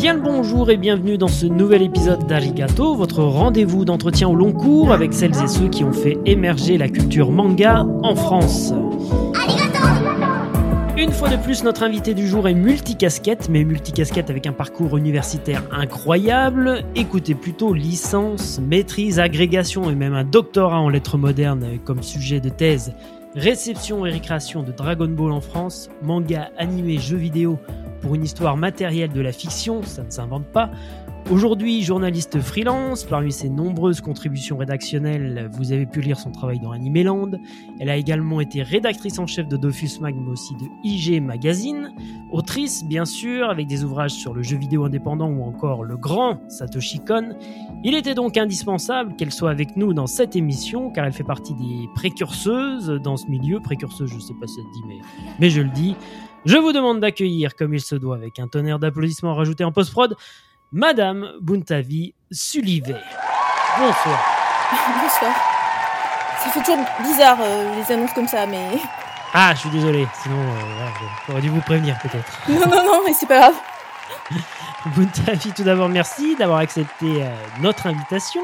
Bien le bonjour et bienvenue dans ce nouvel épisode d'Arigato, votre rendez-vous d'entretien au long cours avec celles et ceux qui ont fait émerger la culture manga en France. Une fois de plus, notre invité du jour est multicasquette, mais multicasquette avec un parcours universitaire incroyable. Écoutez plutôt licence, maîtrise, agrégation et même un doctorat en lettres modernes comme sujet de thèse. Réception et récréation de Dragon Ball en France, manga, animé, jeux vidéo pour une histoire matérielle de la fiction, ça ne s'invente pas. Aujourd'hui, journaliste freelance, parmi ses nombreuses contributions rédactionnelles, vous avez pu lire son travail dans Animeland. Elle a également été rédactrice en chef de Dofus Mag, mais aussi de IG Magazine. Autrice, bien sûr, avec des ouvrages sur le jeu vidéo indépendant ou encore le grand Satoshi Kon. Il était donc indispensable qu'elle soit avec nous dans cette émission, car elle fait partie des précurseuses dans ce milieu. Précurseuse, je ne sais pas si ça dit, mais je le dis. Je vous demande d'accueillir, comme il se doit, avec un tonnerre d'applaudissements rajouté en post-prod, Madame Buntavi Sullivet. Bonsoir. Bonsoir. Ça fait toujours bizarre euh, les annonces comme ça, mais. Ah, je suis désolé. Sinon, euh, j'aurais dû vous prévenir peut-être. Non, non, non, mais c'est pas grave. Buntavi, tout d'abord, merci d'avoir accepté euh, notre invitation.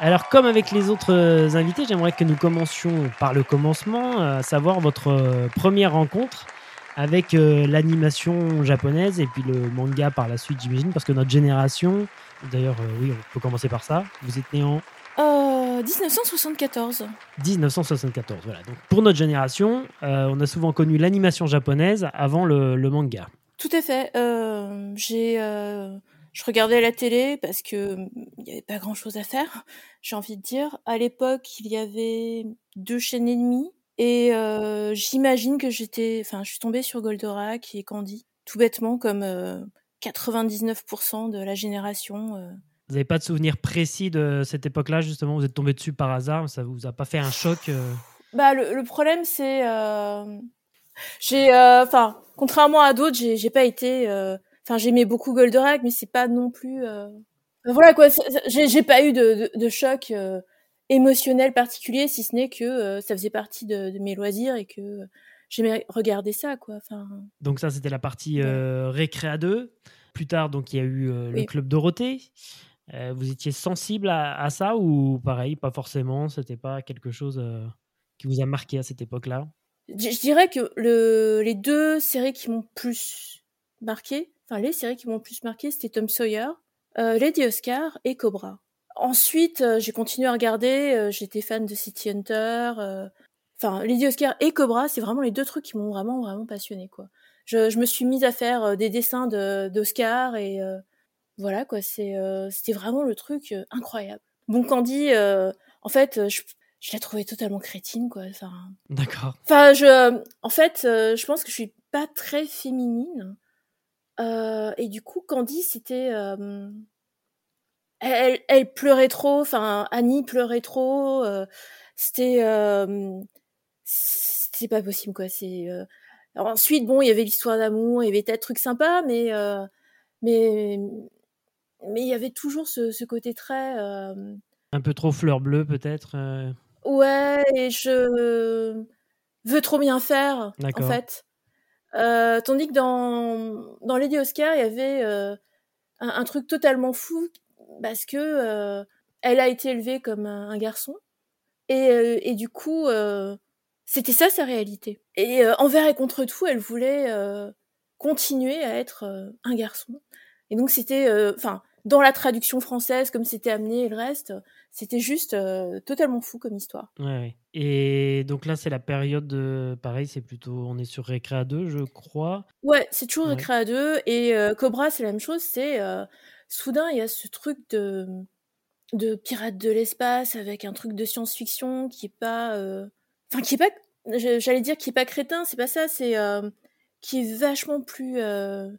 Alors, comme avec les autres euh, invités, j'aimerais que nous commencions par le commencement, à savoir votre euh, première rencontre avec euh, l'animation japonaise et puis le manga par la suite, j'imagine, parce que notre génération, d'ailleurs, euh, oui, on peut commencer par ça. Vous êtes né en Euh, 1974. 1974, voilà. Donc, pour notre génération, on a souvent connu l'animation japonaise avant le, le manga. Tout à fait. J'ai, je regardais la télé parce que il n'y avait pas grand chose à faire. J'ai envie de dire. À l'époque, il y avait deux chaînes et demie. Et euh, j'imagine que j'étais, enfin, je suis tombée sur Goldorak et Candy, tout bêtement, comme euh, 99% de la génération. Vous n'avez pas de souvenir précis de cette époque-là, justement Vous êtes tombé dessus par hasard Ça vous a pas fait un choc Bah, le, le problème, c'est, euh, j'ai, euh, enfin, contrairement à d'autres, j'ai, j'ai pas été, euh, enfin, j'aimais beaucoup Goldorak, mais c'est pas non plus, euh, voilà quoi, c'est- c'est- j'ai, j'ai pas eu de, de, de choc euh, émotionnel particulier, si ce n'est que euh, ça faisait partie de, de mes loisirs et que j'aimais regarder ça, quoi. Enfin, Donc ça, c'était la partie euh, Récréa 2. Plus tard, donc, il y a eu euh, le Oui. Club Dorothée. Euh, vous étiez sensible à, à ça ou pareil, pas forcément C'était pas quelque chose qui vous a marqué à cette époque-là? Je je dirais que le, les deux séries qui m'ont plus marqué, enfin les séries qui m'ont plus marqué, c'était Tom Sawyer, Lady Oscar et Cobra. Ensuite, euh, j'ai continué à regarder, euh, j'étais fan de City Hunter, euh, enfin Lady Oscar et Cobra, c'est vraiment les deux trucs qui m'ont vraiment vraiment passionné quoi. Je, je me suis mise à faire des dessins de d'Oscar et euh, voilà quoi, c'est euh, c'était vraiment le truc euh, incroyable. Bon Candy, euh, en fait, je, je l'ai trouvé totalement crétine quoi. Enfin, D'accord. Enfin, je, en fait, euh, je pense que je suis pas très féminine. Euh, et du coup, Candy, c'était, euh, elle, elle- pleurait trop. Enfin, Annie pleurait trop. euh, c'était, euh, c'était pas possible, quoi. C'est. euh, ensuite, bon, il y avait l'histoire d'amour, il y avait des trucs sympas, mais, euh, mais, mais il y avait toujours ce, ce côté très. euh, Un peu trop fleur bleue, peut-être euh, Ouais, et je veux trop bien faire, en fait. Euh, tandis que dans, dans Lady Oscar, il y avait euh, un, un truc totalement fou parce que euh, elle a été élevée comme un, un garçon et, euh, et du coup, euh, c'était ça sa réalité. Et envers et contre tout, elle voulait continuer à être un garçon. Et donc c'était, enfin, dans la traduction française, comme c'était amené et le reste, c'était juste euh, totalement fou comme histoire. ouais, ouais. Et donc là, c'est la période, de... pareil, c'est plutôt, on est sur Récréa 2, je crois. Ouais, c'est toujours Ouais. Récréa 2 et euh, Cobra, c'est la même chose. C'est euh, soudain, il y a ce truc de de pirates de l'espace avec un truc de science-fiction qui est pas, euh, enfin qui est pas, j'allais dire qui est pas crétin, c'est pas ça, c'est euh, qui est vachement plus euh,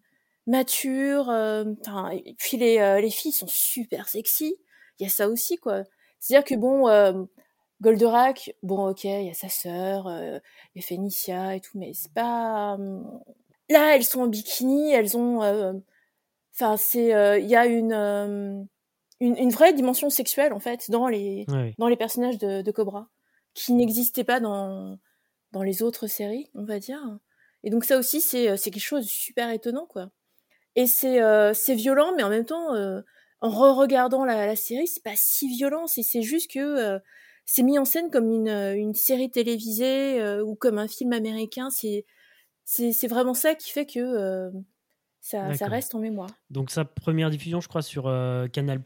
mature. euh, et puis les euh, les filles sont super sexy. Il y a ça aussi quoi. C'est-à-dire que bon. euh, Goldorak, bon ok, il y a sa sœur, il y a Phénicia et tout, mais c'est pas... Là, elles sont en bikini, elles ont... euh, Enfin, c'est... euh, Il y a une, euh, une, une vraie dimension sexuelle, en fait, dans les, dans les personnages de, de Cobra, qui n'existait pas dans, dans les autres séries, on va dire. Et donc ça aussi, c'est c'est quelque chose de super étonnant, quoi. Et c'est euh, c'est violent, mais en même temps, euh, en re-regardant la, la série, c'est pas si violent. C'est c'est juste que euh, c'est mis en scène comme une, une série télévisée ou comme un film américain. C'est c'est vraiment ça qui fait que ça, ça, reste en mémoire. Donc sa première diffusion, je crois, sur Canal+,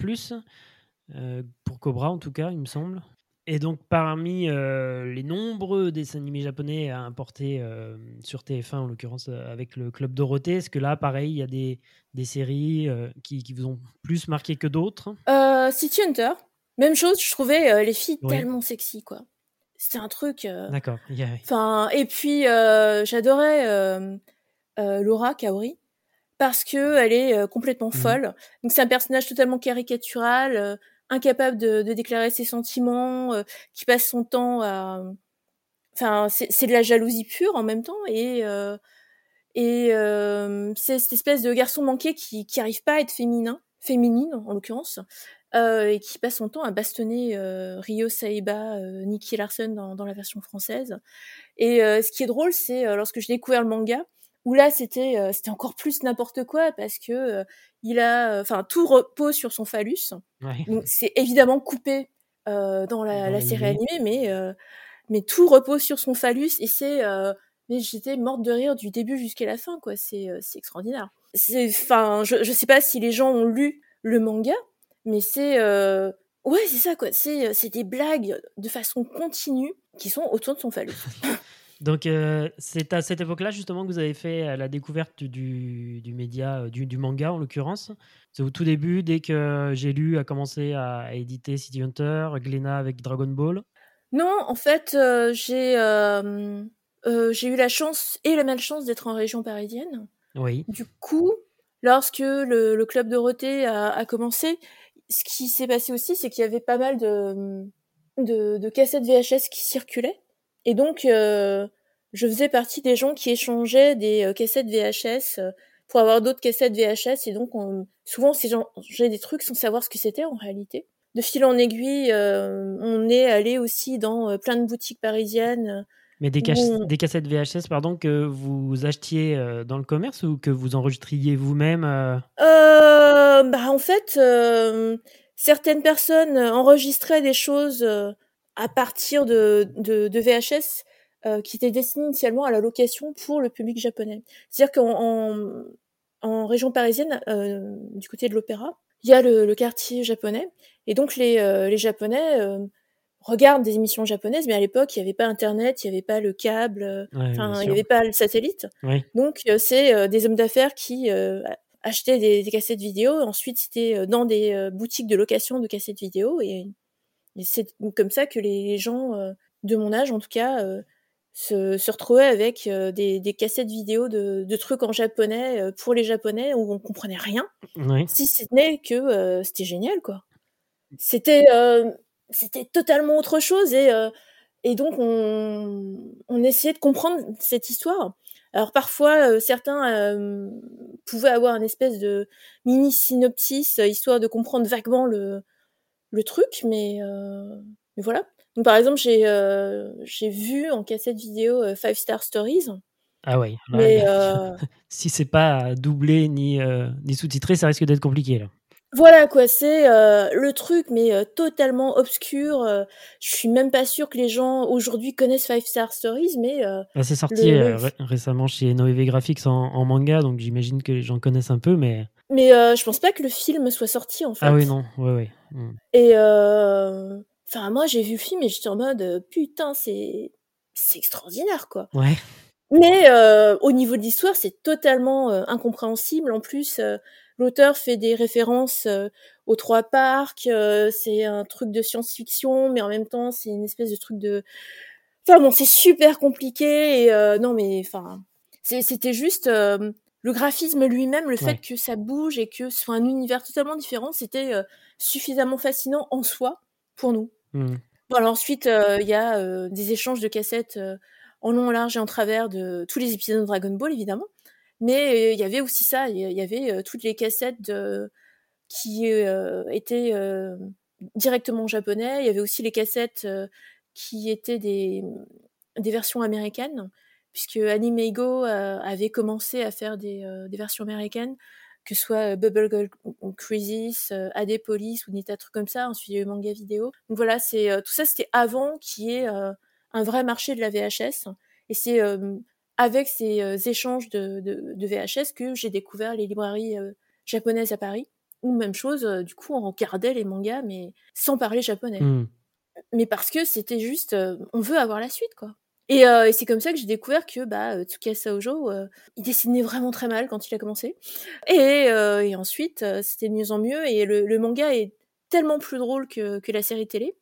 pour Cobra en tout cas, il me semble. Et donc, parmi euh, les nombreux dessins animés japonais à importer euh, sur TF1, en l'occurrence euh, avec le Club Dorothée, est-ce que là, pareil, il y a des, des séries qui, qui, vous ont plus marqué que d'autres? City Hunter, même chose, je trouvais les filles tellement sexy, quoi. C'était un truc. D'accord. Enfin, et puis, j'adorais Laura Kaori parce que elle est complètement mmh. folle. Donc, c'est un personnage totalement caricatural incapable de, déclarer ses sentiments, euh, qui passe son temps à, enfin, c'est de la jalousie pure en même temps et euh, et euh, c'est cette espèce de garçon manqué qui qui arrive pas à être féminin, féminine en l'occurrence, et qui passe son temps à bastonner Rio Saeba, Nicky Larson dans, dans la version française. Et ce qui est drôle, c'est lorsque j'ai découvert le manga, où là c'était euh, c'était encore plus n'importe quoi parce que euh, il a enfin tout repose sur son phallus. Donc c'est évidemment coupé euh, dans la, la série animée mais mais tout repose sur son phallus et c'est mais j'étais morte de rire du début jusqu'à la fin quoi. C'est c'est extraordinaire. C'est enfin je je sais pas si les gens ont lu le manga mais c'est ouais c'est ça quoi. C'est c'est des blagues de façon continue qui sont autour de son phallus Donc, euh, c'est à cette époque-là, justement, que vous avez fait euh, la découverte du, du média, euh, du, du, manga en l'occurrence. C'est au tout début, dès que j'ai lu, a commencé à, éditer City Hunter, Glénat avec Dragon Ball Non, en fait, j'ai eu la chance et la malchance d'être en région parisienne. Oui. Du coup, lorsque le, le Club Dorothée a, a commencé, ce qui s'est passé aussi, c'est qu'il y avait pas mal de, de, de cassettes VHS qui circulaient. Et donc, euh, je faisais partie des gens qui échangeaient des euh, cassettes VHS euh, pour avoir d'autres cassettes VHS. Et donc, on, souvent, j'ai des trucs sans savoir ce que c'était en réalité. De fil en aiguille, on est allé aussi dans plein de boutiques parisiennes. Mais des, des, cassettes VHS, pardon, que vous achetiez dans le commerce ou que vous enregistriez vous-même euh, bah, En fait, certaines personnes enregistraient des choses à partir de, de, de VHS euh, qui étaient destinés initialement à la location pour le public japonais. C'est-à-dire qu'en en, en, région parisienne, euh, du côté de l'opéra, il y a le, le, quartier japonais, et donc les, euh, les Japonais euh, regardent des émissions japonaises, mais à l'époque, il n'y avait pas Internet, il n'y avait pas le câble, enfin, il n'y avait pas le satellite. Donc, c'est des hommes d'affaires qui achetaient des, des, cassettes vidéo. Ensuite, c'était dans des boutiques de location de cassettes vidéo, et c'est comme ça que les gens euh, de mon âge, en tout cas, euh, se, se retrouvaient avec euh, des, des, cassettes vidéo de, de, trucs en japonais pour les japonais où on comprenait rien. Si ce n'est que c'était génial, quoi. C'était c'était totalement autre chose et et donc on, on essayait de comprendre cette histoire. Alors parfois certains pouvaient avoir une espèce de mini synopsis histoire de comprendre vaguement le le truc, mais, euh, mais voilà. Donc, par exemple, j'ai euh, j'ai vu en cassette vidéo euh, Five Star Stories. Ah oui. Mais si c'est pas doublé ni, ni sous-titré, ça risque d'être compliqué là. Voilà quoi, c'est le truc, mais totalement obscur. je suis même pas sûre que les gens aujourd'hui connaissent Five Star Stories, mais. Ah, c'est sorti récemment chez Noévé Graphics en, en, manga, donc j'imagine que les gens connaissent un peu, mais. Mais euh, je pense pas que le film soit sorti en fait. Ah oui, non, ouais, ouais. Mm. Et euh... enfin, moi j'ai vu le film et j'étais en mode euh, putain, c'est c'est extraordinaire quoi. Ouais. Mais euh, au niveau de l'histoire, c'est totalement euh, incompréhensible. En plus, euh, l'auteur fait des références aux trois parcs. c'est un truc de science-fiction, mais en même temps, c'est une espèce de truc de. Enfin bon, c'est super compliqué. Et non, mais enfin, c'était juste le graphisme lui-même, le fait que ça bouge et que ce soit un univers totalement différent, c'était euh, suffisamment fascinant en soi pour nous. Mmh. Bon, alors ensuite, euh, il y a euh, des échanges de cassettes en long, en large et en travers de tous les épisodes de Dragon Ball, évidemment. Mais il y avait aussi ça, il y avait toutes les cassettes de... qui étaient directement en japonais. Il y avait aussi les cassettes qui étaient des, des versions américaines puisque Anime Ego euh, avait commencé à faire des, euh, des, versions américaines que ce soit Bubble Girl Crisis, AD Police ou des tas de trucs comme ça. Ensuite, il y a eu manga vidéo. Donc voilà, c'est tout ça, c'était avant qu'il y ait un vrai marché de la VHS. Et c'est avec ces échanges de, de, VHS que j'ai découvert les librairies japonaises à Paris. Ou même chose, du coup, on regardait les mangas, mais sans parler japonais. Mmh. Mais parce que c'était juste, on veut avoir la suite, quoi. Et, et c'est comme ça que j'ai découvert que bah, Tsukasa Ojo, il dessinait vraiment très mal quand il a commencé. Et, et ensuite, c'était de mieux en mieux. Et le, le, manga est tellement plus drôle que, que, la série télé.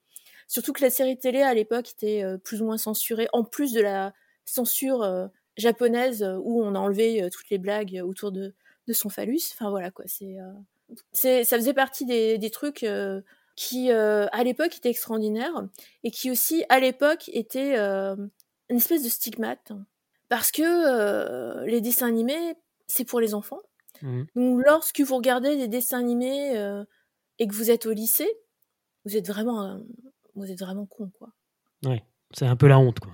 Surtout que la série télé, à l'époque, était plus ou moins censurée, en plus de la censure japonaise où on a enlevé toutes les blagues autour de, de son phallus. Enfin voilà, quoi. C'est, c'est, ça faisait partie des, des trucs qui, à l'époque, étaient extraordinaires et qui aussi, à l'époque, étaient une espèce de stigmate. Parce que euh, les dessins animés, c'est pour les enfants. Mmh. Donc lorsque vous regardez des dessins animés euh, et que vous êtes au lycée, vous êtes vraiment, euh, vous êtes vraiment con, quoi. Ouais, c'est un peu la honte, quoi.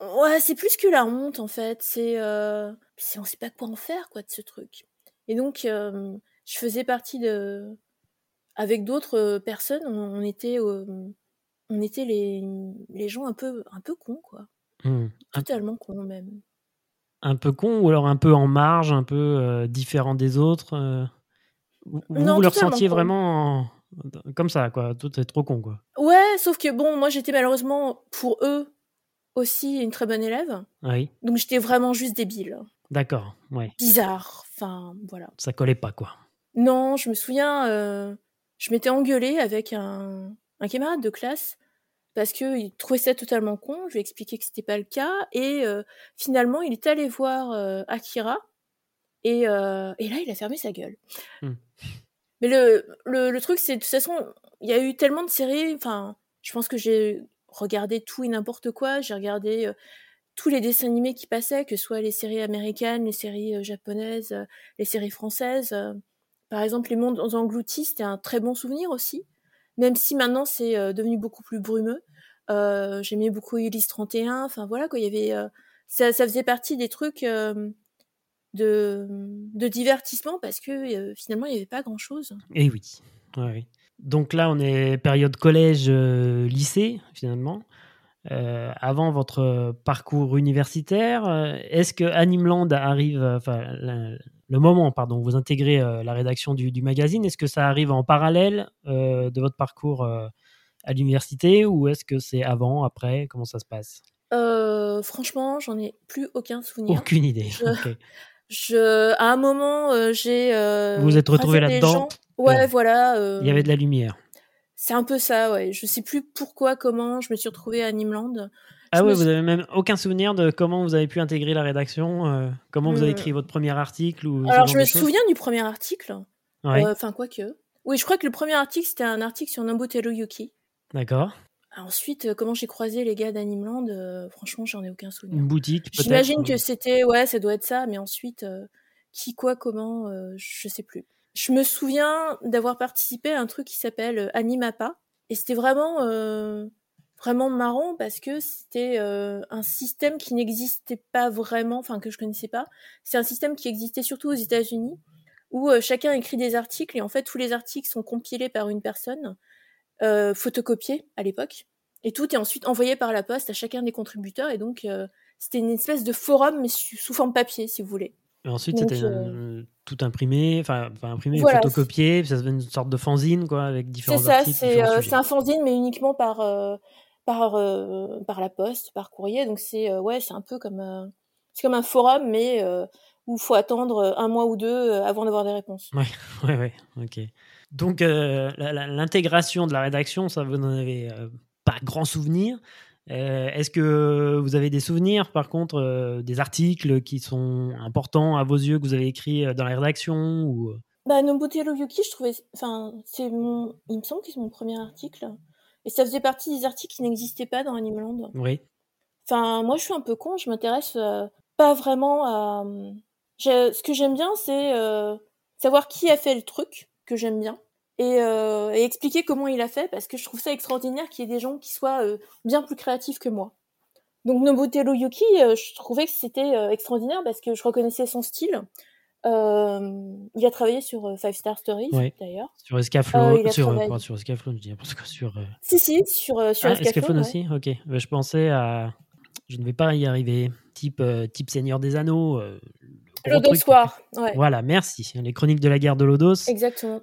Ouais, c'est plus que la honte, en fait. C'est, on sait pas quoi en faire, quoi, de ce truc. Et donc, je faisais partie de, avec d'autres personnes, on, était, on était les, les gens un peu, un peu cons, quoi. Mmh. Totalement con même. Un peu con ou alors un peu en marge, un peu euh, différent des autres euh? Vous, vous le ressentiez vraiment comme ça, quoi. Tout est trop con, quoi. Ouais, sauf que bon, moi j'étais malheureusement pour eux aussi une très bonne élève. Oui. Donc j'étais vraiment juste débile. D'accord, ouais. Bizarre, enfin voilà. Ça collait pas, quoi. Non, je me souviens, euh, je m'étais engueulée avec un, un camarade de classe parce qu'il trouvait ça totalement con. Je lui ai expliqué que c'était pas le cas. Et euh, finalement, il est allé voir euh, Akira. Et, euh, et, là, il a fermé sa gueule. Hmm. Mais le, le, le truc, c'est de toute façon, il y a eu tellement de séries. Enfin, je pense que j'ai regardé tout et n'importe quoi. J'ai regardé tous les dessins animés qui passaient, que ce soit les séries américaines, les séries japonaises, les séries françaises. Par exemple, Les Mondes engloutis, c'était un très bon souvenir aussi même si maintenant c'est euh, devenu beaucoup plus brumeux. Euh, J'aimais beaucoup Ulysse 31, enfin voilà quoi, il y avait euh, ça, faisait partie des trucs de, divertissement parce que finalement il n'y avait pas grand chose. Et eh oui. Donc là on est période collège lycée finalement. Avant votre parcours universitaire, est-ce que Animeland arrive, enfin, le moment, pardon, vous intégrez euh, la rédaction du, magazine, est-ce que ça arrive en parallèle euh, de votre parcours euh, à l'université ou est-ce que c'est avant, après? Comment ça se passe? Franchement, j'en ai plus aucun souvenir. Aucune idée. Je, à un moment, j'ai. vous vous êtes retrouvé là-dedans? Ouais, voilà. Il y avait de la lumière. C'est un peu ça, ouais. Je sais plus pourquoi, comment je me suis retrouvée à Animeland. Ah oui, vous avez même aucun souvenir de comment vous avez pu intégrer la rédaction, euh, comment vous avez écrit votre premier article ou Alors je me souviens du premier article. Euh, enfin quoi que. Oui, je crois que le premier article c'était un article sur Nobutero Yuki. D'accord. Ensuite, euh, comment j'ai croisé les gars d'Animeland, franchement, j'en ai aucun souvenir. Une boutique. J'imagine que c'était, ouais, ça doit être ça, mais ensuite, qui, quoi, comment, je sais plus. Je me souviens d'avoir participé à un truc qui s'appelle Animapa, et c'était vraiment vraiment marrant parce que c'était euh, un système qui n'existait pas vraiment, enfin que je connaissais pas. C'est un système qui existait surtout aux États-Unis où euh, chacun écrit des articles et en fait tous les articles sont compilés par une personne, euh, photocopiés à l'époque, et tout est ensuite envoyé par la poste à chacun des contributeurs et donc c'était une espèce de forum mais sous forme papier si vous voulez. Et ensuite, c'était tout imprimé, enfin imprimé, photocopié, ça devient une sorte de fanzine quoi, avec différents articles. C'est ça, c'est un fanzine, mais uniquement par par euh, par la poste, par courrier. Donc c'est euh, ouais, c'est un peu comme euh, c'est comme un forum, mais où il faut attendre un mois ou deux avant d'avoir des réponses. Ouais, ouais, ouais, ok. Donc l'intégration de la rédaction, ça vous n'en avez pas grand souvenir. Est-ce que vous avez des souvenirs, par contre, des articles qui sont importants à vos yeux que vous avez écrits dans la rédaction ou... Bah, Nobutero Yuki, je trouvais, enfin, c'est mon, il me semble que c'est mon premier article. Et ça faisait partie des articles qui n'existaient pas dans Animeland. Oui. Enfin, moi, je suis un peu con, je m'intéresse euh, pas vraiment à. Ce que j'aime bien, c'est euh, savoir qui a fait le truc, que j'aime bien, et, euh, et, expliquer comment il a fait, parce que je trouve ça extraordinaire qu'il y ait des gens qui soient bien plus créatifs que moi. Donc Nobutero Yuki, je trouvais que c'était extraordinaire parce que je reconnaissais son style. Il a travaillé sur Five Star Stories, d'ailleurs. Sur Escaflowne, sur, travaillé... sur Escaflowne, je dis parce que sur. Si, si, sur, sur ah, Escaflowne. aussi, ok. Bah, je pensais à. Je ne vais pas y arriver. Type, type Seigneur des Anneaux. L'Odosoir, ouais. Voilà, merci. Les chroniques de la guerre de l'Odos. Exactement.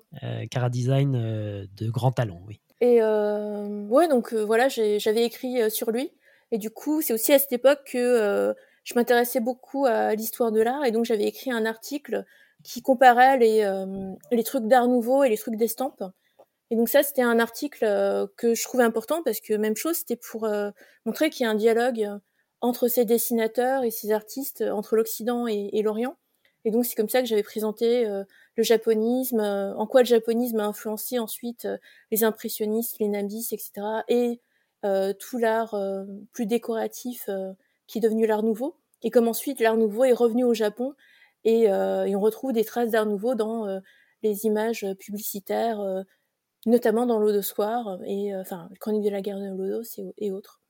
Cara Design de grand talent, oui. Et ouais, donc voilà, j'avais écrit sur lui. Et du coup, c'est aussi à cette époque que je m'intéressais beaucoup à l'histoire de l'art et donc j'avais écrit un article qui comparait les, euh, les trucs d'art nouveau et les trucs d'estampes. Et donc ça, c'était un article euh, que je trouvais important parce que même chose, c'était pour euh, montrer qu'il y a un dialogue entre ces dessinateurs et ces artistes, entre l'Occident et, et l'Orient. Et donc c'est comme ça que j'avais présenté le japonisme, en quoi le japonisme a influencé ensuite les impressionnistes, les nabis, etc. Et tout l'art plus décoratif qui est devenu l'art nouveau, et comme ensuite l'art nouveau est revenu au Japon, et, euh, on retrouve des traces d'art nouveau dans euh, les images publicitaires, euh, notamment dans l'eau de soir, et enfin, Chronique de la guerre de l'Odos et, autres.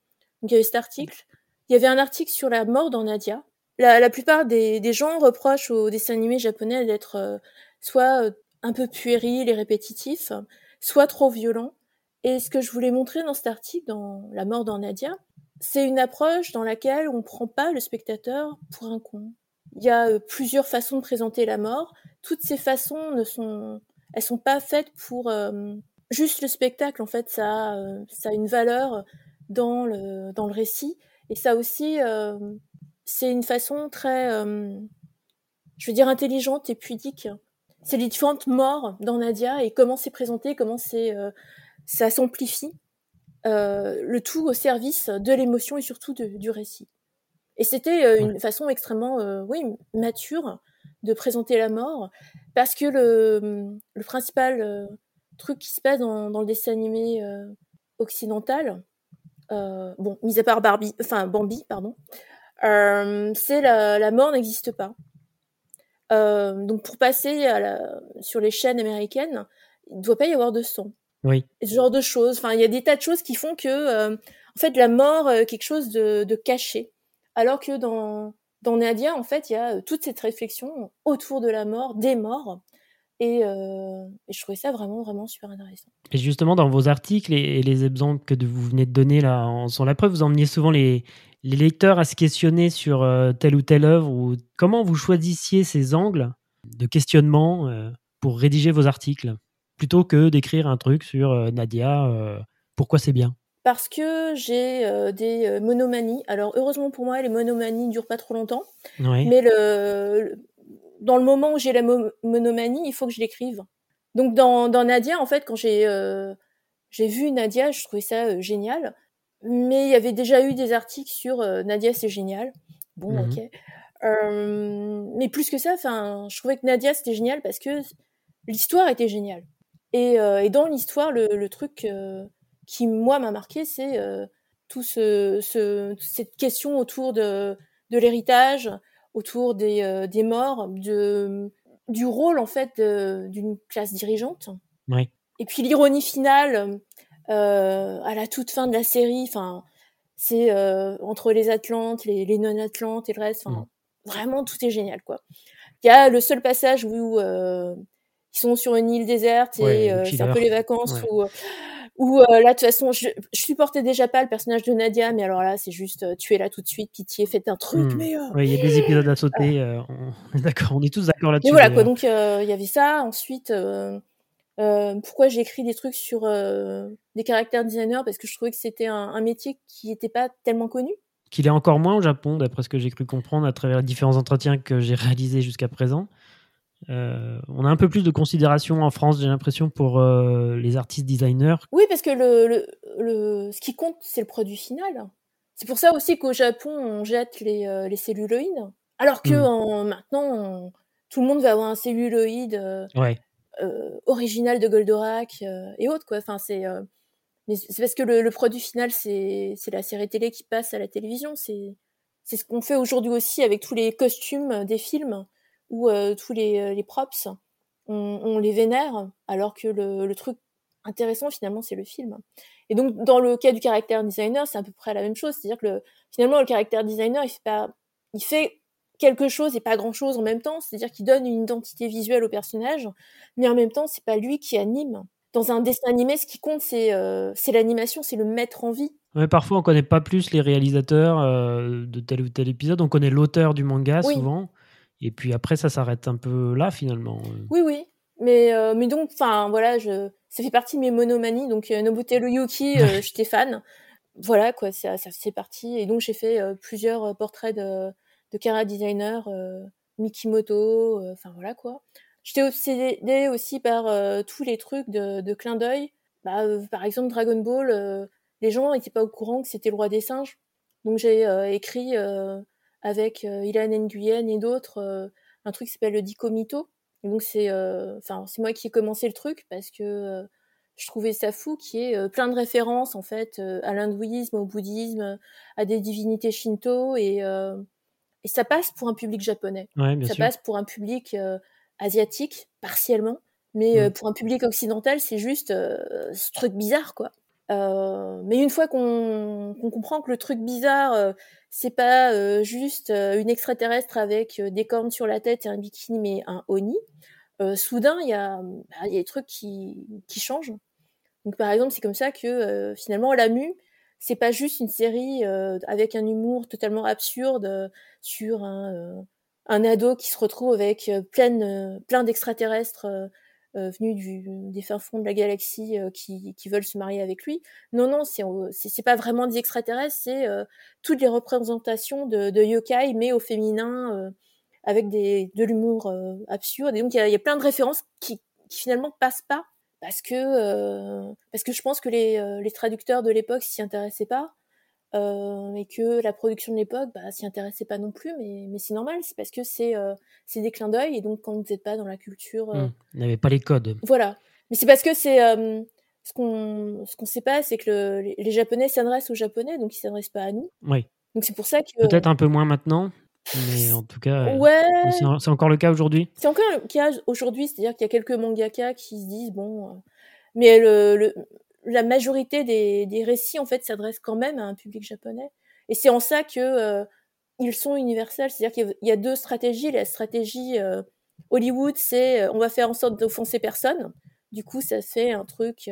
Donc il y avait cet article. Il y avait un article sur la mort dans Nadia. La, la plupart des, des, gens reprochent aux dessins animés japonais d'être soit un peu puéril et répétitif, soit trop violent. Et ce que je voulais montrer dans cet article, dans La mort dans Nadia, c'est une approche dans laquelle on ne prend pas le spectateur pour un con. Il y a euh, plusieurs façons de présenter la mort. Toutes ces façons ne sont, elles sont pas faites pour euh, juste le spectacle. En fait, ça a, euh, ça a une valeur dans le dans le récit. Et ça aussi, c'est une façon très, je veux dire, intelligente et pudique. C'est les différentes morts dans Nadia et comment c'est présenté, comment c'est, ça s'amplifie. Euh, le tout au service de l'émotion et surtout du récit. Et c'était euh, une façon extrêmement, euh, oui, mature de présenter la mort, parce que le, le principal truc qui se passe dans, dans le dessin animé occidental, bon, mis à part Barbie, enfin Bambi, pardon, c'est la, la mort n'existe pas. donc pour passer à la, sur les chaînes américaines, il ne doit pas y avoir de son. Oui. Ce genre de choses. Enfin, il y a des tas de choses qui font que, euh, en fait, la mort est quelque chose de, de caché. Alors que dans, dans Nadia, en fait, il y a euh, toute cette réflexion autour de la mort, des morts. Et, euh, et, je trouvais ça vraiment, vraiment super intéressant. Et justement, dans vos articles et, les exemples que vous venez de donner là en sont la preuve, vous emmenez souvent les, les lecteurs à se questionner sur telle ou telle œuvre. Ou comment vous choisissiez ces angles de questionnement pour rédiger vos articles? Plutôt que d'écrire un truc sur euh, Nadia, euh, pourquoi c'est bien? Parce que j'ai euh, des monomanies. Alors heureusement pour moi, les monomanies durent pas trop longtemps. Mais le, dans le moment où j'ai la monomanie, il faut que je l'écrive. Donc dans, dans, Nadia, en fait, quand j'ai vu Nadia, je trouvais ça génial. Mais il y avait déjà eu des articles sur Nadia, c'est génial. Bon, mmh ok. mais plus que ça, enfin, je trouvais que Nadia c'était génial parce que l'histoire était géniale. Et, euh, et dans l'histoire, le, le, truc euh, qui, moi, m'a marqué, c'est euh, tout ce, ce, cette question autour de, de l'héritage, autour des, des morts, de, du rôle, en fait, d'une classe dirigeante. Oui. Et puis l'ironie finale, à la toute fin de la série, enfin, c'est entre les Atlantes, les, les non-Atlantes et le reste, mm. vraiment, tout est génial, quoi. Il y a le seul passage où qui sont sur une île déserte et euh, c'est un peu les vacances où où euh, là de toute façon je, je supportais déjà pas le personnage de Nadia mais alors là c'est juste euh, tu es là tout de suite pitié faites un truc hmm. mais il y a des épisodes à sauter d'accord on est tous d'accord là-dessus voilà quoi donc il y avait ça. Ensuite pourquoi j'ai écrit des trucs sur des caractères designers parce que je trouvais que c'était un, un, métier qui n'était pas tellement connu. Qu'il est encore moins au Japon d'après ce que j'ai cru comprendre à travers les différents entretiens que j'ai réalisés jusqu'à présent euh, on a un peu plus de considération en France, j'ai l'impression, pour euh, les artistes designers. Oui, parce que le, le, ce qui compte, c'est le produit final. C'est pour ça aussi qu'au Japon, on jette les, euh, les celluloïdes. Alors que hmm. en, maintenant, tout le monde va avoir un celluloïde original de Goldorak et autres. Quoi. Enfin, c'est, mais c'est parce que le, produit final, c'est, c'est la série télé qui passe à la télévision. C'est, c'est ce qu'on fait aujourd'hui aussi avec tous les costumes des films où euh, tous les, euh, les props, on, les vénère, alors que le, le truc intéressant finalement c'est le film. Et donc dans le cas du caractère designer, c'est à peu près la même chose, c'est-à-dire que le, finalement le caractère designer il fait pas, il fait quelque chose et pas grand chose en même temps. C'est-à-dire qu'il donne une identité visuelle au personnage, mais en même temps, c'est pas lui qui anime. Dans un dessin animé, ce qui compte, c'est euh, l'animation, c'est le mettre en vie. Ouais, parfois, on connaît pas plus les réalisateurs euh, de tel ou tel épisode. On connaît l'auteur du manga souvent. Et puis après, ça s'arrête un peu là, finalement. Oui, oui. Mais, euh, mais donc, enfin, voilà, je, ça fait partie de mes monomanies. Donc, Nobuteru Yuki, j'étais fan. Voilà, quoi, ça, ça fait partie. Et donc, j'ai fait plusieurs portraits de, de Kara designer, Mikimoto, enfin voilà, quoi. J'étais obsédée aussi par euh, tous les trucs de, de clin d'œil. Bah, euh, par exemple, Dragon Ball, euh, les gens n'étaient pas au courant que c'était le roi des singes. Donc j'ai écrit avec Ilan Nguyen et d'autres un truc qui s'appelle le Dikomito. donc c'est, enfin c'est moi qui ai commencé le truc parce que je trouvais ça fou qui est plein de références en fait à l'hindouisme, au bouddhisme, à des divinités shinto et et ça passe pour un public japonais. ça passe pour un public asiatique, partiellement. Mais euh, pour un public occidental, c'est juste euh, ce truc bizarre, quoi. Euh, mais une fois qu'on comprend que le truc bizarre, c'est pas juste une extraterrestre avec des cornes sur la tête et un bikini, mais un oni, soudain, il y a, bah, y a des trucs qui, qui changent. Donc, par exemple, c'est comme ça que finalement, La Mu, c'est pas juste une série avec un humour totalement absurde sur un, un ado qui se retrouve avec euh, plein, euh, plein d'extraterrestres euh, venus du, des fins fonds de la galaxie qui, qui, veulent se marier avec lui. Non, non, c'est c'est pas vraiment des extraterrestres, c'est toutes les représentations de, de, yokai mais au féminin avec des, de l'humour absurde. Et donc il y a, plein de références qui, qui finalement passent pas parce que parce que je pense que les, les traducteurs de l'époque s'y intéressaient pas euh, et que la production de l'époque bah, s'y intéressait pas non plus, mais, mais c'est normal, c'est parce que c'est euh, des clins d'œil, et donc quand vous n'êtes pas dans la culture... Euh, mmh, il n'avait pas les codes. Voilà. Mais c'est parce que c'est... ce qu'on ce qu'on sait pas, c'est que les, Japonais s'adressent aux Japonais, donc ils s'adressent pas à nous. Oui. Donc c'est pour ça que... Peut-être un peu moins maintenant, mais en tout cas... Ouais. C'est encore le cas aujourd'hui C'est encore le cas aujourd'hui, c'est-à-dire qu'il y a quelques mangaka qui se disent, bon... mais le, le, la majorité des, des récits en fait s'adressent quand même à un public japonais. Et c'est en ça que euh, ils sont universels. C'est-à-dire qu'il y a deux stratégies. La stratégie euh, Hollywood, c'est euh, on va faire en sorte d'offenser personne. Du coup, ça fait un truc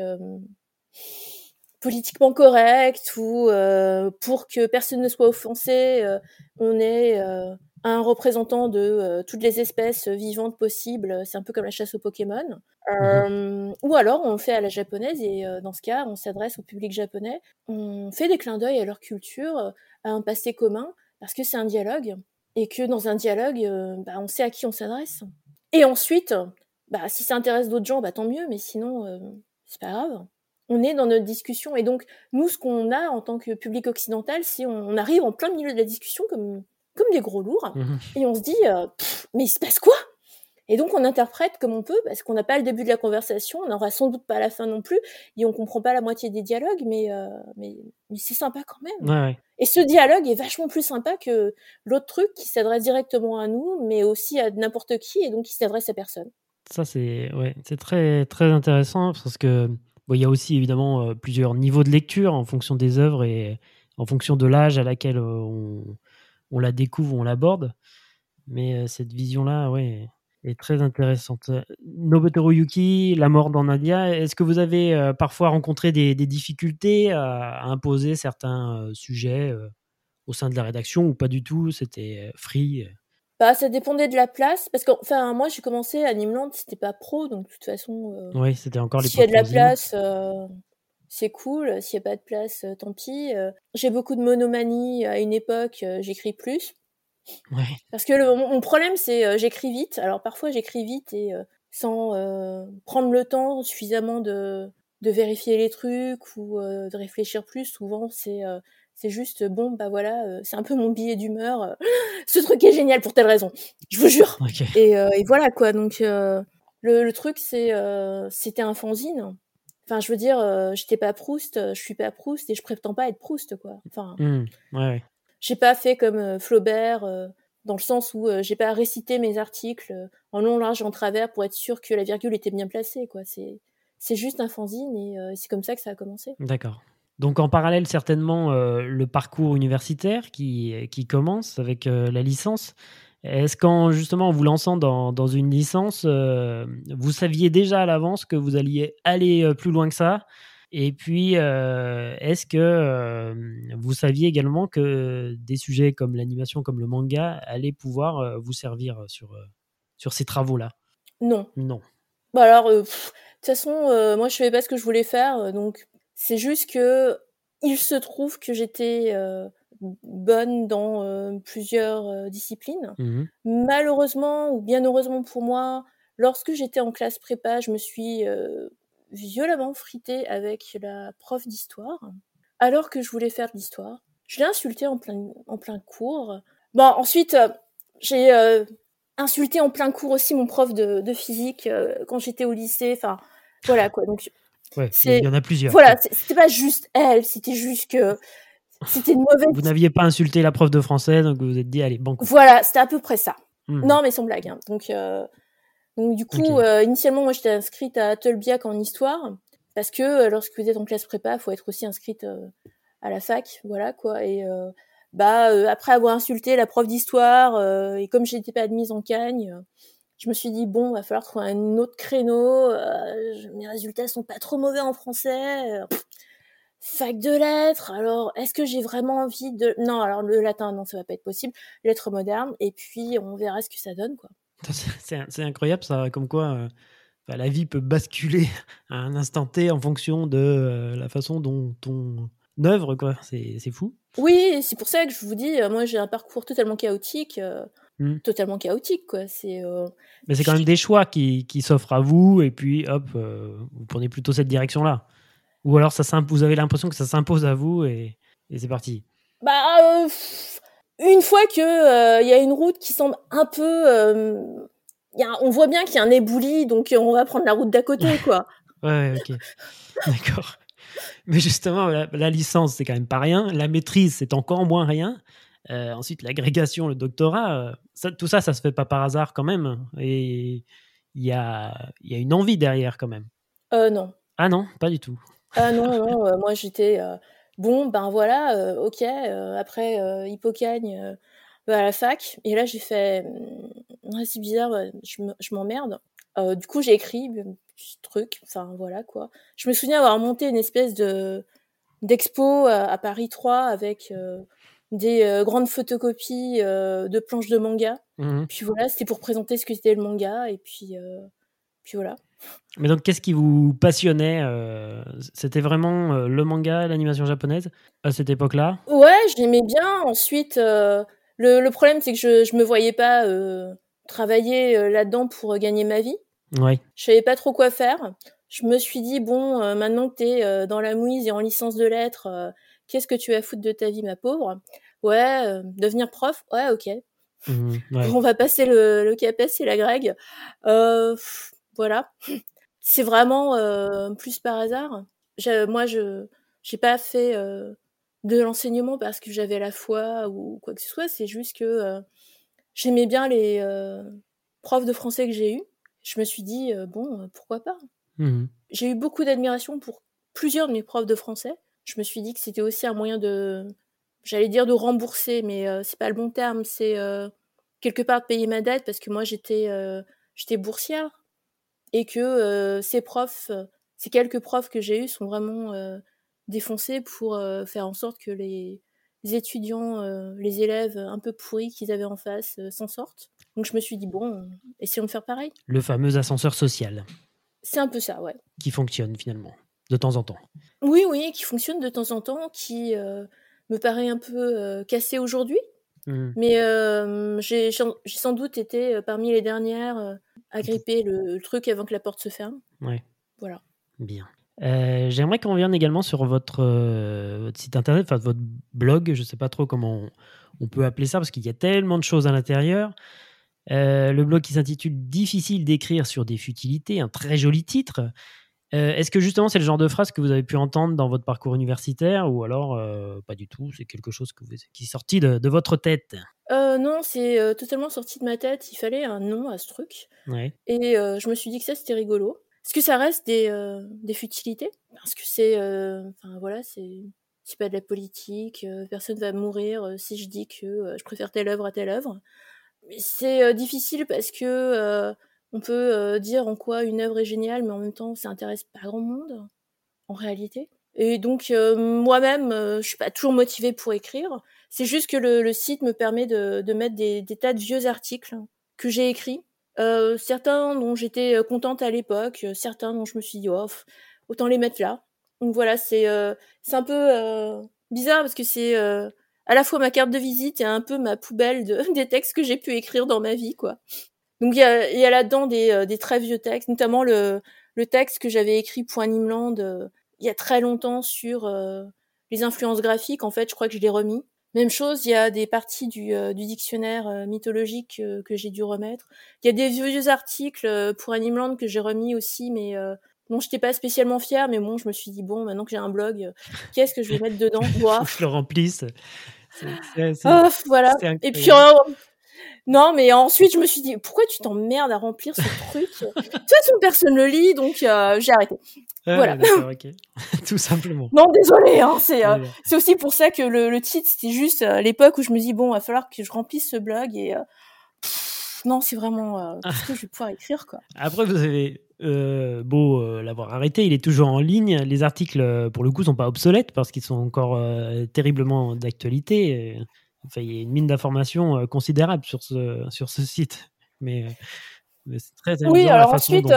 politiquement correct ou pour que personne ne soit offensé, on est un représentant de toutes les espèces vivantes possibles. C'est un peu comme la chasse aux Pokémon. Euh, ou alors on fait à la japonaise et euh, dans ce cas on s'adresse au public japonais. On fait des clins d'œil à leur culture, à un passé commun parce que c'est un dialogue et que dans un dialogue, bah, on sait à qui on s'adresse. Et ensuite, bah, si ça intéresse d'autres gens, bah, tant mieux, mais sinon c'est pas grave. On est dans notre discussion et donc nous ce qu'on a en tant que public occidental, si on arrive en plein milieu de la discussion comme comme des gros lourds, mhm. et on se dit, mais il se passe quoi? Et donc on interprète comme on peut, parce qu'on n'a pas le début de la conversation, on n'aura sans doute pas la fin non plus, et on comprend pas la moitié des dialogues, mais, euh, mais, c'est sympa quand même. Et ce dialogue est vachement plus sympa que l'autre truc qui s'adresse directement à nous, mais aussi à n'importe qui, et donc qui s'adresse à personne. Ça, c'est ouais, très, très intéressant, parce que il y a aussi évidemment euh, plusieurs niveaux de lecture en fonction des œuvres et en fonction de l'âge à laquelle on on la découvre, on l'aborde. Mais cette vision-là, ouais, est très intéressante. Nobuteru Yuki, La mort dans Nadia, est-ce que vous avez parfois rencontré des, difficultés à, imposer certains sujets au sein de la rédaction ou pas du tout C'était free bah, ça dépendait de la place, parce que enfin moi j'ai commencé à Nimland, c'était pas pro, donc de toute façon. oui, c'était encore les. S'il y a de la place, c'est cool. S'il n'y a pas de place, euh, tant pis. Euh, j'ai beaucoup de monomanie à une époque, euh, j'écris plus. Parce que mon problème, c'est j'écris vite. Alors parfois, j'écris vite et sans prendre le temps suffisamment de, de vérifier les trucs ou de réfléchir plus. Souvent, c'est c'est juste bon, bah voilà, c'est un peu mon billet d'humeur. Ce truc est génial pour telle raison. Je vous jure. Et, et, voilà quoi. Donc le, le, truc, c'est c'était un fanzine. Enfin, je veux dire, euh, j'étais pas Proust, euh, je suis pas Proust et je prétends pas être Proust, quoi. Enfin, mmh, ouais, j'ai pas fait comme euh, Flaubert, dans le sens où j'ai pas récité mes articles en long, large en travers pour être sûr que la virgule était bien placée, quoi. C'est, juste un fanzine et c'est comme ça que ça a commencé. D'accord. Donc en parallèle, certainement, le parcours universitaire qui, commence avec la licence. Est-ce qu'en justement en vous lançant dans une licence, vous saviez déjà à l'avance que vous alliez aller plus loin que ça? Et puis, est-ce que vous saviez également que des sujets comme l'animation, comme le manga, allaient pouvoir vous servir sur, sur ces travaux-là? Non. Non. Bah alors, de toute façon, moi je savais pas ce que je voulais faire, donc c'est juste que il se trouve que j'étais bonne dans plusieurs disciplines. Mmh Malheureusement ou bien heureusement pour moi, lorsque j'étais en classe prépa, je me suis violemment frité avec la prof d'histoire, alors que je voulais faire de l'histoire. Je l'ai insulté en plein, en plein cours. Bon, ensuite, euh, j'ai euh, insulté en plein cours aussi mon prof de, de physique euh, quand j'étais au lycée. Enfin, voilà quoi. Donc, ouais, il y en a plusieurs. Voilà, c'était pas juste elle, c'était juste que c'était une mauvaise. Vous n'aviez pas insulté la prof de français, donc vous vous êtes dit, allez, bon. Voilà, c'était à peu près ça. Mmh. Non, mais sans blague. Hein. Donc, donc du coup, euh, initialement, moi, j'étais inscrite à Tolbiac en histoire parce que euh, lorsque vous êtes en classe prépa, il faut être aussi inscrite euh, à la fac, voilà quoi. Et bah après avoir insulté la prof d'histoire et comme j'étais pas admise en Cagne, je me suis dit bon, va falloir trouver un autre créneau. mes résultats sont pas trop mauvais en français. fac de lettres. Alors, est-ce que j'ai vraiment envie de Non, alors le latin, non, ça va pas être possible. Lettres modernes. Et puis, on verra ce que ça donne, quoi. C'est incroyable ça, comme quoi euh, la vie peut basculer à un instant T en fonction de euh, la façon dont on œuvre, quoi. C'est fou. Oui, c'est pour ça que je vous dis, euh, moi j'ai un parcours totalement chaotique, mmh. totalement chaotique, quoi. C'est. Mais c'est quand même des choix qui, qui s'offrent à vous, et puis hop, vous prenez plutôt cette direction-là. Ou alors ça vous avez l'impression que ça s'impose à vous et, et c'est parti. Bah, une fois que il euh, y a une route qui semble un peu euh, y a, on voit bien qu'il y a un ébouli donc on va prendre la route d'à côté quoi. Ouais ok. D'accord. Mais justement la, licence c'est quand même pas rien. La maîtrise c'est encore moins rien. Euh, ensuite l'agrégation le doctorat ça, tout ça ça se fait pas par hasard quand même. Et il y a il y a une envie derrière quand même. Euh, non. Ah non pas du tout. Ah non non moi j'étais Bon, ben voilà, euh, ok, euh, après euh, Hippocagne bah, à la fac, et là j'ai fait, mmh, c'est bizarre, je m'emmerde. du coup, j'ai écrit un petit truc, enfin voilà quoi. Je me souviens avoir monté une espèce de d'expo à, Paris 3 avec des grandes photocopies de planches de manga. Mmh puis voilà, c'était pour présenter ce que c'était le manga, et puis, puis voilà. Mais donc, qu'est-ce qui vous passionnait euh, C'était vraiment euh, le manga, l'animation japonaise à cette époque-là? Ouais, j'aimais bien. Ensuite, euh, le, problème, c'est que je, ne me voyais pas travailler là-dedans pour gagner ma vie. Ouais. Je savais pas trop quoi faire. Je me suis dit, bon, maintenant que tu es dans la mouise et en licence de lettres, qu'est-ce que tu vas foutre de ta vie, ma pauvre? Ouais, devenir prof? Ouais, ok. Mmh, On va passer le, le CAPES et la Greg. Voilà c'est vraiment euh, plus par hasard. moi, je j'ai pas fait euh, de l'enseignement parce que j'avais la foi ou quoi que ce soit. C'est juste que euh, j'aimais bien les profs de français que j'ai eus. Je me suis dit bon, pourquoi pas? Mmh j'ai eu beaucoup d'admiration pour plusieurs de mes profs de français. Je me suis dit que c'était aussi un moyen de, j'allais dire de rembourser, mais c'est pas le bon terme. C'est quelque part de payer ma dette parce que moi j'étais j'étais boursière et que ces profs, ces quelques profs que j'ai eus sont vraiment défoncés pour faire en sorte que les, étudiants, les élèves un peu pourris qu'ils avaient en face s'en sortent. Donc je me suis dit, bon, essayons de faire pareil. Le fameux ascenseur social. C'est un peu ça, ouais. Qui fonctionne finalement, de temps en temps. Oui, oui, qui fonctionne de temps en temps, qui me paraît un peu cassé aujourd'hui. Mmh. Mais j'ai sans doute été parmi les dernières à gripper le, truc avant que la porte se ferme. Ouais. Voilà. Bien. Euh, j'aimerais qu'on revienne également sur votre, euh, votre, site internet, enfin votre blog, je ne sais pas trop comment on, peut appeler ça, parce qu'il y a tellement de choses à l'intérieur. Euh, le blog qui s'intitule Difficile d'écrire sur des futilités, un très joli titre. Est-ce que justement c'est le genre de phrase que vous avez pu entendre dans votre parcours universitaire ou alors pas du tout C'est quelque chose que vous, qui est sorti de, de votre tête? Euh, non, c'est euh, totalement sorti de ma tête. Il fallait un nom à ce truc. Et euh, je me suis dit que ça, c'était rigolo. Parce que ça reste des, des futilités? Parce que c'est. Enfin, voilà, c'est. C'est pas de la politique. personne va mourir si je dis que je préfère telle œuvre à telle œuvre. c'est difficile parce que on peut dire en quoi une œuvre est géniale, mais en même temps, ça intéresse pas grand monde en réalité. Et donc moi-même, je suis pas toujours motivée pour écrire. C'est juste que le, site me permet de, de mettre des, tas de vieux articles que j'ai écrits, euh, certains dont j'étais contente à l'époque, certains dont je me suis dit oh, autant les mettre là. Donc voilà, c'est c'est un peu bizarre parce que c'est à la fois ma carte de visite et un peu ma poubelle de, des textes que j'ai pu écrire dans ma vie, quoi. Donc il y a, y a là-dedans des, des très vieux textes, notamment le, le texte que j'avais écrit pour Animeland il y a très longtemps sur les influences graphiques. En fait, je crois que je l'ai remis. Même chose, il y a des parties du, du dictionnaire mythologique que j'ai dû remettre. Il y a des vieux articles pour Animeland que j'ai remis aussi, mais Bon, je n'étais pas spécialement fière, mais bon, je me suis dit, bon, maintenant que j'ai un blog, euh, qu'est-ce que je vais mettre dedans? Faut je le remplisse. Oh, voilà. Et puis, euh, non, mais ensuite, je me suis dit, pourquoi tu t'emmerdes à remplir ce truc? Toute façon, personne le lit, donc euh, j'ai arrêté. voilà. Tout simplement. Non, désolé. Hein, c'est aussi pour ça que le, titre, c'était juste l'époque où je me dis, bon, il va falloir que je remplisse ce blog et. non, c'est vraiment ce que je vais pouvoir écrire, quoi. Après, vous avez euh, beau euh, l'avoir arrêté, il est toujours en ligne. Les articles, euh, pour le coup, sont pas obsolètes parce qu'ils sont encore terriblement d'actualité. Enfin, il y a une mine d'informations considérable sur ce, sur ce site. Mais, c'est très Oui, alors ensuite,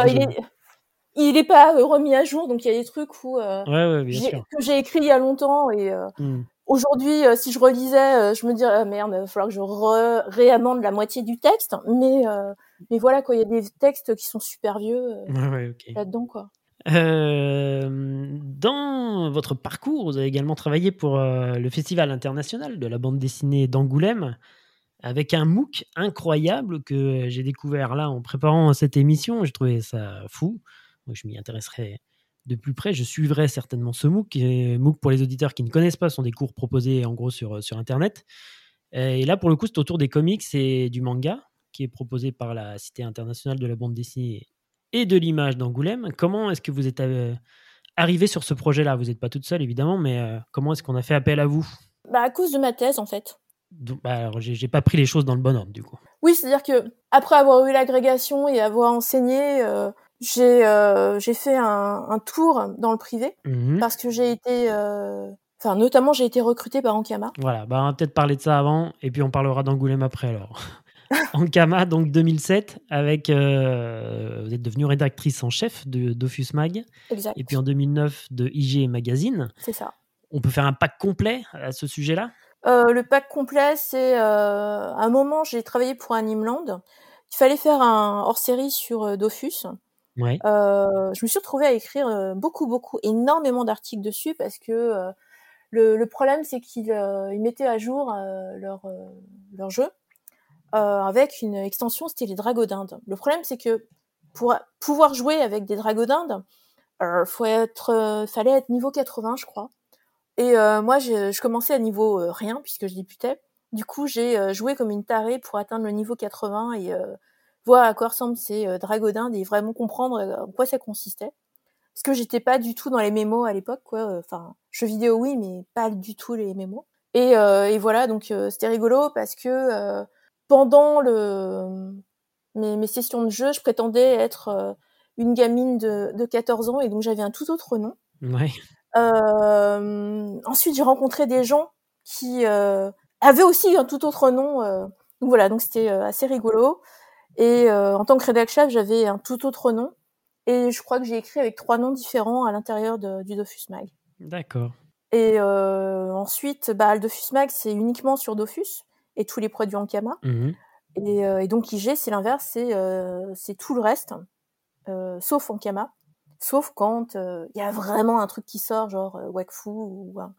il est pas remis à jour, donc il y a des trucs où, ouais, que j'ai écrit il y a longtemps et mmh. Aujourd'hui, euh, si je relisais, euh, je me dirais ah, merde, il va falloir que je réamende la moitié du texte. Mais euh, mais voilà quoi, il y a des textes qui sont super vieux là-dedans quoi. Dans votre parcours, vous avez également travaillé pour le Festival international de la bande dessinée d'Angoulême avec un MOOC incroyable que j'ai découvert là en préparant cette émission. J'ai trouvé ça fou. Je m'y intéresserai de plus près, je suivrai certainement ce MOOC. MOOC, pour les auditeurs qui ne connaissent pas, sont des cours proposés en gros sur, sur Internet. Et là, pour le coup, c'est autour des comics et du manga, qui est proposé par la Cité internationale de la bande dessinée et de l'image d'Angoulême. Comment est-ce que vous êtes euh, arrivé sur ce projet-là? Vous n'êtes pas toute seule, évidemment, mais euh, comment est-ce qu'on a fait appel à vous? Bah, À cause de ma thèse, en fait. Donc, bah, alors, j'ai pas pris les choses dans le bon ordre, du coup. Oui, c'est-à-dire que après avoir eu l'agrégation et avoir enseigné, euh, j'ai euh, fait un, un, tour dans le privé mmh parce que j'ai été euh, enfin notamment j'ai été recrutée par Ankama. Voilà, bah on va peut-être parler de ça avant et puis on parlera d'Angoulême après alors. Ankama donc 2007 avec euh, vous êtes devenue rédactrice en chef de Dofus Mag. Exact. Et puis en 2009 de IG Magazine. C'est ça. On peut faire un pack complet à ce sujet-là? Euh, le pack complet, c'est euh, à un moment j'ai travaillé pour Animeland. Il fallait faire un hors-série sur Dofus. Ouais. Je me suis retrouvée à écrire beaucoup, beaucoup, énormément d'articles dessus parce que le, le, problème, c'est qu'ils ils mettaient à jour leur, leur jeu avec une extension, c'était les dragodindes. Le problème, c'est que pour pouvoir jouer avec des dragodindes, euh, faut être, fallait être niveau 80, je crois. Et moi, je, commençais à niveau rien puisque je débutais. Du coup, j'ai joué comme une tarée pour atteindre le niveau 80 et voir à quoi ressemblent ces euh, dragodindes et vraiment comprendre euh, en quoi ça consistait. Parce que j'étais pas du tout dans les mémos à l'époque, quoi. Euh, enfin, jeux vidéo oui, mais pas du tout les mémos. Et, euh, et voilà, donc c'était rigolo parce que pendant le mes, mes, sessions de jeu, je prétendais être une gamine de, de 14 ans et donc j'avais un tout autre nom. Ouais. ensuite, j'ai rencontré des gens qui avaient aussi un tout autre nom. donc voilà, donc c'était assez rigolo. Et euh, en tant que rédac chef, j'avais un tout autre nom. Et je crois que j'ai écrit avec trois noms différents à l'intérieur du Dofus Mag. D'accord. Et euh, ensuite, bah, le Dofus Mag, c'est uniquement sur Dofus et tous les produits en Kama. Mmh et, euh, et, donc IG, c'est l'inverse, c'est euh, tout le reste, euh, sauf en Kama. Sauf quand il y a vraiment un truc qui sort, genre Wakfu ou un,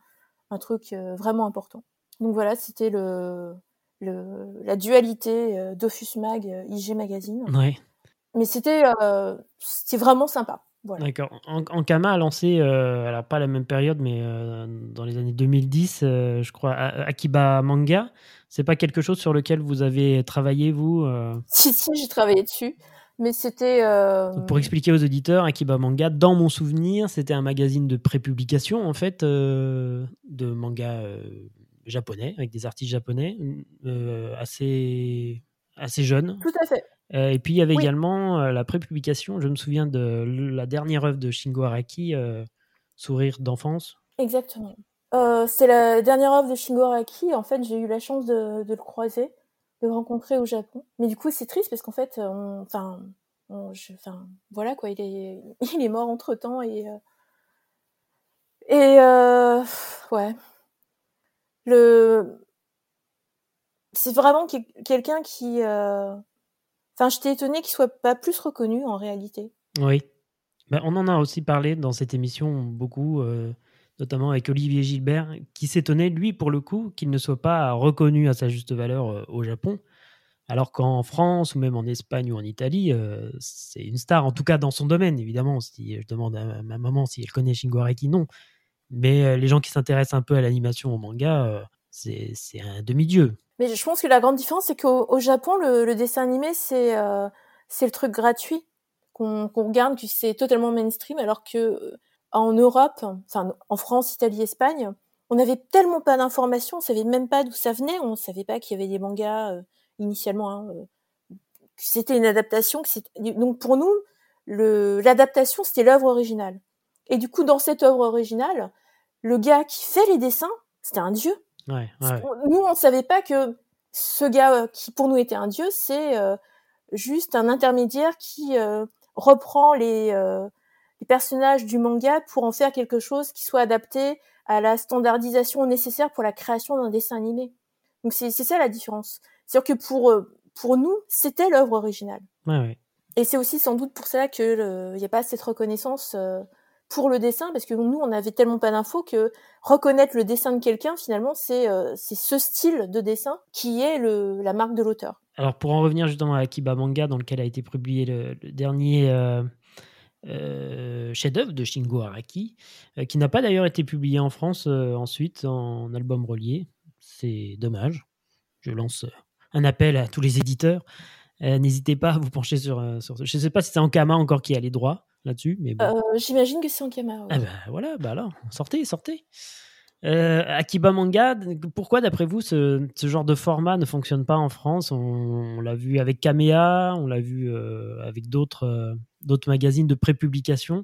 un truc vraiment important. Donc voilà, c'était le, le, la dualité Dofus Mag, IG Magazine. Ouais. Mais c'était c'était vraiment sympa. Voilà. D'accord. Ankama a lancé, alors pas la même période, mais dans les années 2010, je crois, Akiba Manga. C'est pas quelque chose sur lequel vous avez travaillé, vous Si, si, j'ai travaillé dessus. Mais c'était. Pour expliquer aux auditeurs, Akiba Manga, dans mon souvenir, c'était un magazine de prépublication, en fait, de manga japonais, avec des artistes japonais, euh, assez, assez jeune. Tout à fait. et puis il y avait également la prépublication, je me souviens de la dernière œuvre de Shingo Araki, Sourire d'enfance. Exactement. c'est la dernière œuvre de Shingo Araki. En fait, j'ai eu la chance de, le croiser, de le rencontrer au Japon. Mais du coup, c'est triste parce qu'en fait, enfin, enfin, voilà quoi, il est, il est mort entre temps et et ouais, le c'est vraiment quelqu'un qui. Euh, enfin, j'étais étonnée qu'il soit pas plus reconnu en réalité. Oui. Ben, on en a aussi parlé dans cette émission beaucoup, euh, notamment avec Olivier Gilbert, qui s'étonnait, lui, pour le coup, qu'il ne soit pas reconnu à sa juste valeur euh, au Japon. Alors qu'en France ou même en Espagne ou en Italie, c'est une star, en tout cas dans son domaine, évidemment. Si je demande à ma maman si elle connaît Shingo Araki, non. Mais les gens qui s'intéressent un peu à l'animation, au manga, c'est un demi-dieu. Mais je pense que la grande différence, c'est qu'au Japon, le, dessin animé, c'est euh, le truc gratuit qu'on regarde, que c'est totalement mainstream, alors que euh, en Europe, enfin en France, Italie, Espagne, on n'avait tellement pas d'informations, on savait même pas d'où ça venait, on savait pas qu'il y avait des mangas euh, initialement, hein, que c'était une adaptation. Que donc pour nous, l'adaptation, c'était l'œuvre originale. Et du coup, dans cette œuvre originale, le gars qui fait les dessins, c'était un dieu. Nous, on ne savait pas que ce gars euh, qui pour nous était un dieu, c'est euh, juste un intermédiaire qui euh, reprend les, les, personnages du manga pour en faire quelque chose qui soit adapté à la standardisation nécessaire pour la création d'un dessin animé. Donc c'est ça la différence. C'est-à-dire que pour pour nous, c'était l'œuvre originale. Et c'est aussi sans doute pour cela qu'il n'y a pas cette reconnaissance pour le dessin parce que nous on avait tellement pas d'infos que reconnaître le dessin de quelqu'un finalement c'est euh, c'est ce style de dessin qui est le, la marque de l'auteur. Alors pour en revenir justement à Akiba Manga dans lequel a été publié le, dernier euh, euh, chef-d'œuvre de Shingo Araki qui n'a pas d'ailleurs été publié en France ensuite en album relié. C'est dommage. Je lance un appel à tous les éditeurs. N'hésitez pas à vous pencher sur, sur... Je ne sais pas si c'est Ankama encore qui a les droits là-dessus. Mais euh, J'imagine que c'est en caméra. Ah bah, voilà, bah alors, sortez, sortez. Euh, Akiba Manga, pourquoi d'après vous ce, ce, genre de format ne fonctionne pas en France? On, l'a vu avec Kamea, on l'a vu euh, avec d'autres d'autres magazines de prépublication.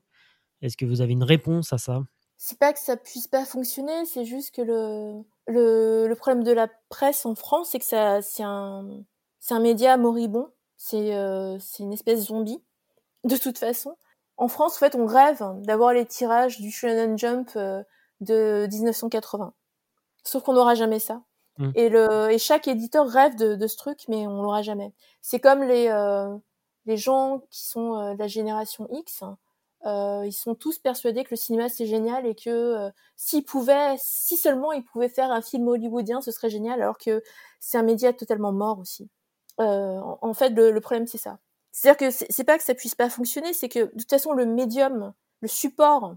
Est-ce que vous avez une réponse à ça? C'est pas que ça puisse pas fonctionner, c'est juste que le, le, le, problème de la presse en France, c'est que c'est un, un média moribond, c'est une espèce zombie, de toute façon en France, en fait, on rêve d'avoir les tirages du Shonen Jump euh, de 1980. Sauf qu'on n'aura jamais ça. Mmh. Et, le, et chaque éditeur rêve de, ce truc, mais on l'aura jamais. C'est comme les, euh, les gens qui sont euh, de la génération X. ils sont tous persuadés que le cinéma c'est génial et que s'ils pouvaient, si seulement ils pouvaient faire un film hollywoodien, ce serait génial, alors que c'est un média totalement mort aussi. en, fait, le problème c'est ça. C'est-à-dire que c'est pas que ça puisse pas fonctionner, c'est que de toute façon le médium, le support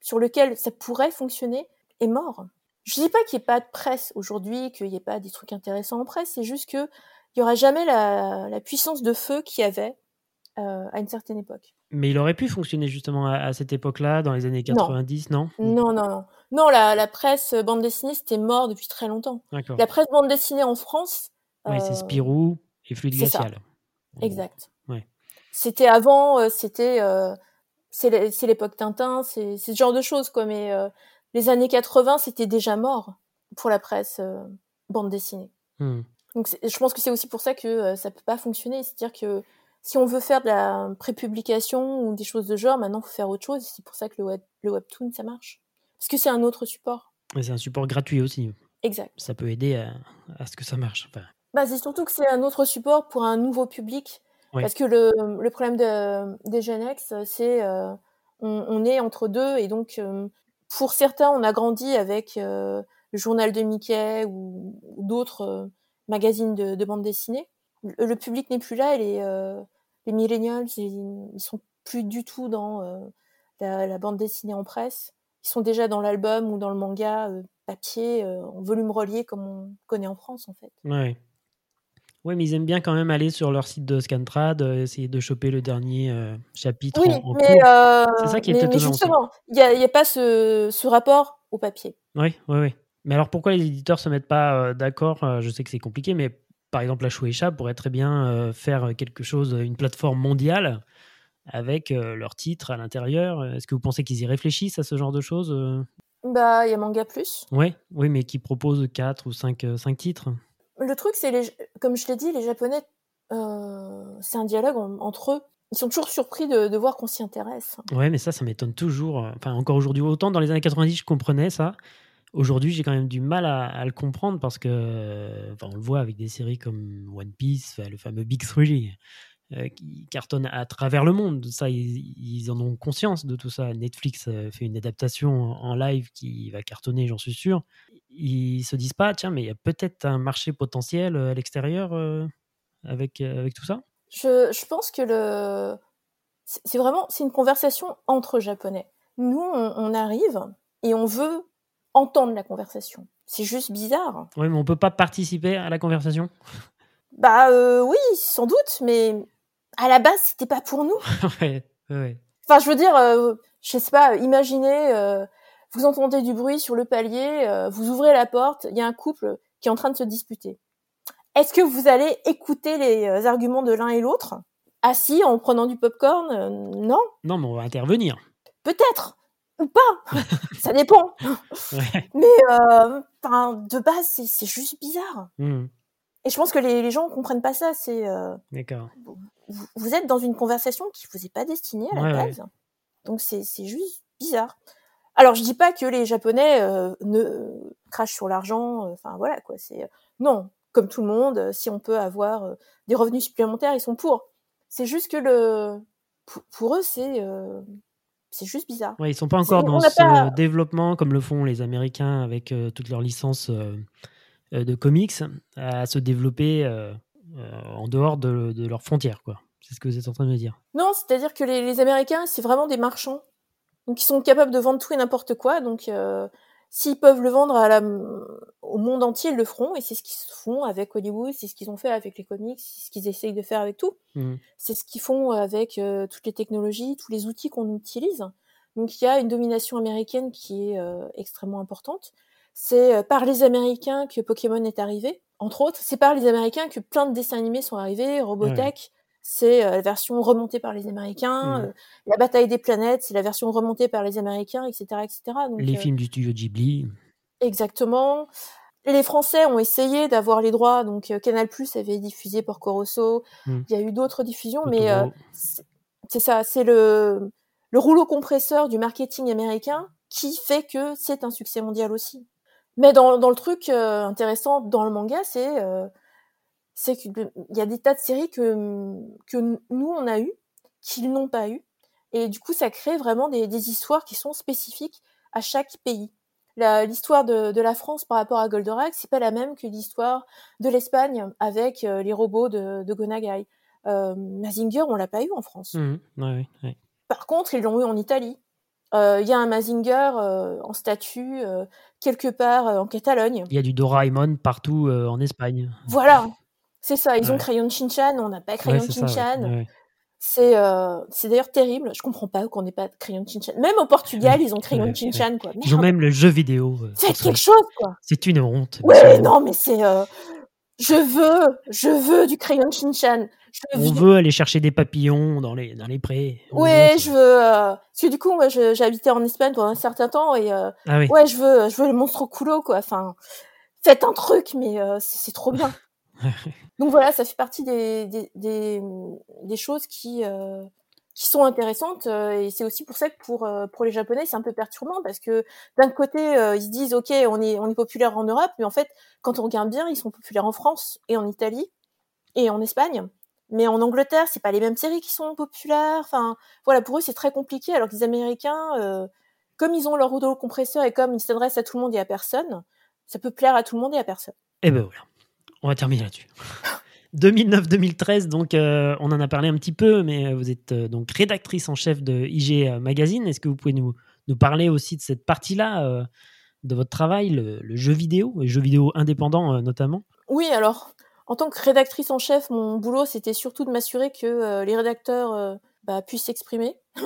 sur lequel ça pourrait fonctionner est mort. Je dis pas qu'il n'y ait pas de presse aujourd'hui, qu'il n'y ait pas des trucs intéressants en presse, c'est juste que il y aura jamais la, puissance de feu qu'il y avait euh, à une certaine époque. Mais il aurait pu fonctionner justement à, cette époque-là, dans les années 90, non? Non, non, non. Non, la, presse bande dessinée, c'était mort depuis très longtemps. La presse bande dessinée en France. Oui, c'est euh, Spirou et Fluide Glacial. Exact. C'était avant, euh, c'était euh, c'est l'époque Tintin, c'est ce genre de choses quoi. Mais euh, les années 80, c'était déjà mort pour la presse bande dessinée. Hmm. Donc je pense que c'est aussi pour ça que ça peut pas fonctionner. C'est-à-dire que si on veut faire de la prépublication ou des choses de genre, maintenant il faut faire autre chose. C'est pour ça que le, web, le webtoon ça marche. Parce que c'est un autre support. C'est un support gratuit aussi. Exact. Ça peut aider à, à ce que ça marche. Bah, c'est surtout que c'est un autre support pour un nouveau public parce que le, le problème de, des Gen X, c'est euh, on, on, est entre deux et donc euh, pour certains, on a grandi avec euh, le journal de Mickey ou, d'autres magazines de, de bande dessinée. Le, public n'est plus là et les, les millennials, ils, ils, sont plus du tout dans la, la, bande dessinée en presse. Ils sont déjà dans l'album ou dans le manga papier, en volume relié comme on connaît en France en fait. Ouais. Oui, mais ils aiment bien quand même aller sur leur site de Scantrad, euh, essayer de choper le dernier euh, chapitre oui, en, mais, euh, C'est ça qui est mais, mais justement, il n'y a, a, pas ce, ce, rapport au papier. Oui, oui, oui. Mais alors pourquoi les éditeurs se mettent pas d'accord Je sais que c'est compliqué, mais par exemple, la Shueisha pourrait très bien faire quelque chose, une plateforme mondiale avec leurs titres à l'intérieur. Est-ce que vous pensez qu'ils y réfléchissent à ce genre de choses Bah, il y a Manga Plus. Ouais, oui, mais qui propose 4 ou 5, titres. Le truc, c'est, les, comme je l'ai dit, les Japonais, c'est un dialogue entre eux. Ils sont toujours surpris de, voir qu'on s'y intéresse. Ouais, mais ça, ça m'étonne toujours. Enfin, encore aujourd'hui, autant dans les années 90, je comprenais ça. Aujourd'hui, j'ai quand même du mal à, le comprendre parce que, enfin, on le voit avec des séries comme One Piece, le fameux Big Three, euh, qui cartonne à travers le monde. Ça, ils, en ont conscience de tout ça. Netflix euh, fait une adaptation en live qui va cartonner, j'en suis sûr. Ils se disent pas, tiens, mais il y a peut-être un marché potentiel euh, à l'extérieur avec, avec tout ça? Je, je, pense que le... c'est vraiment c'est une conversation entre Japonais. Nous, on arrive et on veut entendre la conversation. C'est juste bizarre. Oui, mais on peut pas participer à la conversation? Bah euh, oui, sans doute, mais à la base, c'était pas pour nous. ouais, ouais. Enfin, je veux dire, euh, je sais pas, imaginez, euh, vous entendez du bruit sur le palier, euh, vous ouvrez la porte, il y a un couple qui est en train de se disputer. Est-ce que vous allez écouter les arguments de l'un et l'autre? Assis en prenant du popcorn Non? Non, mais on va intervenir. Peut-être ou pas, ça dépend. Mais euh, de base, c'est juste bizarre. Mmh. Et je pense que les, les gens comprennent pas ça. C'est euh, d'accord. Vous, êtes dans une conversation qui vous est pas destinée à la base, donc c'est juste bizarre. Alors je dis pas que les Japonais euh, ne crachent sur l'argent. Enfin voilà quoi. C'est non, comme tout le monde, si on peut avoir des revenus supplémentaires, ils sont pour. C'est juste que le pour eux c'est c'est juste bizarre. Ouais, ils sont pas encore dans ce développement comme le font les Américains avec euh, toutes leurs licences euh, euh, de comics à se développer en dehors de, leurs frontières, quoi. C'est ce que vous êtes en train de me dire. Non, c'est-à-dire que les, Américains, c'est vraiment des marchands. Donc ils sont capables de vendre tout et n'importe quoi. Donc s'ils peuvent le vendre à la, au monde entier, ils le feront. Et c'est ce qu'ils font avec Hollywood, c'est ce qu'ils ont fait avec les comics, c'est ce qu'ils essayent de faire avec tout. Mmh. C'est ce qu'ils font avec euh, toutes les technologies, tous les outils qu'on utilise. Donc il y a une domination américaine qui est euh, extrêmement importante. C'est euh, par les Américains que Pokémon est arrivé, entre autres. C'est par les Américains que plein de dessins animés sont arrivés, Robotech, c'est euh, la version remontée par les Américains. Mmh. Euh, la bataille des planètes, c'est la version remontée par les Américains, etc., etc. les euh, films du studio Ghibli. Exactement. Les Français ont essayé d'avoir les droits, donc Canal Plus avait diffusé Porco Rosso. Mmh. Il y a eu d'autres diffusions, mais c'est ça, c'est le, le rouleau compresseur du marketing américain qui fait que c'est un succès mondial aussi. Mais dans, dans le truc intéressant dans le manga, c'est c'est qu'il y a des tas de séries que, que nous, on a eu, qu'ils n'ont pas eu. Et du coup, ça crée vraiment des, des histoires qui sont spécifiques à chaque pays. L'histoire de, de, la France par rapport à Goldorak, c'est pas la même que l'histoire de l'Espagne avec euh, les robots de, de Gonagai. Euh, Mazinger, on l'a pas eu en France. Mmh, ouais, ouais. Par contre, ils l'ont eu en Italie. Euh, il y a un Mazinger euh, en statue quelque part en Catalogne. Il y a du Doraemon partout en Espagne. Voilà, c'est ça, ils ont Crayon Shinchan, on n'a pas Crayon Shinchan. C'est euh, c'est d'ailleurs terrible. Je comprends pas qu'on n'ait pas Crayon Shinchan. Même au Portugal, ils ont Crayon Shinchan quoi. Ils ont même le jeu vidéo. Euh, Faites quelque chose quoi. C'est une honte. Ouais, non mais c'est euh, je veux, je veux du Crayon Shinchan. On veut aller chercher des papillons dans les dans les prés. ouais, je veux parce que du coup moi j'habitais en Espagne pendant un certain temps et ah ouais, je veux je veux le monstre culo quoi. Enfin, faites un truc mais c'est trop bien. Donc voilà, ça fait partie des, des, des, des choses qui, euh, qui sont intéressantes. Euh, et c'est aussi pour ça que pour, euh, pour les Japonais, c'est un peu perturbant parce que d'un côté, ils se disent, OK, on est, on est populaire en Europe, mais en fait, quand on regarde bien, ils sont populaires en France et en Italie et en Espagne. Mais en Angleterre, c'est pas les mêmes séries qui sont populaires. Enfin, voilà, pour eux, c'est très compliqué. Alors que les Américains, comme ils ont leur rouleau compresseur et comme ils s'adressent à tout le monde et à personne, ça peut plaire à tout le monde et à personne. Eh ben voilà. On va terminer là-dessus. 2009-2013, donc euh, on en a parlé un petit peu, mais euh, vous êtes euh, donc rédactrice en chef de IG Magazine. Est-ce que vous pouvez nous, nous parler aussi de cette partie-là de votre travail, le, jeu vidéo, et jeu vidéo indépendant notamment? Oui, alors en tant que rédactrice en chef, mon boulot c'était surtout de m'assurer que les rédacteurs bah, puissent s'exprimer.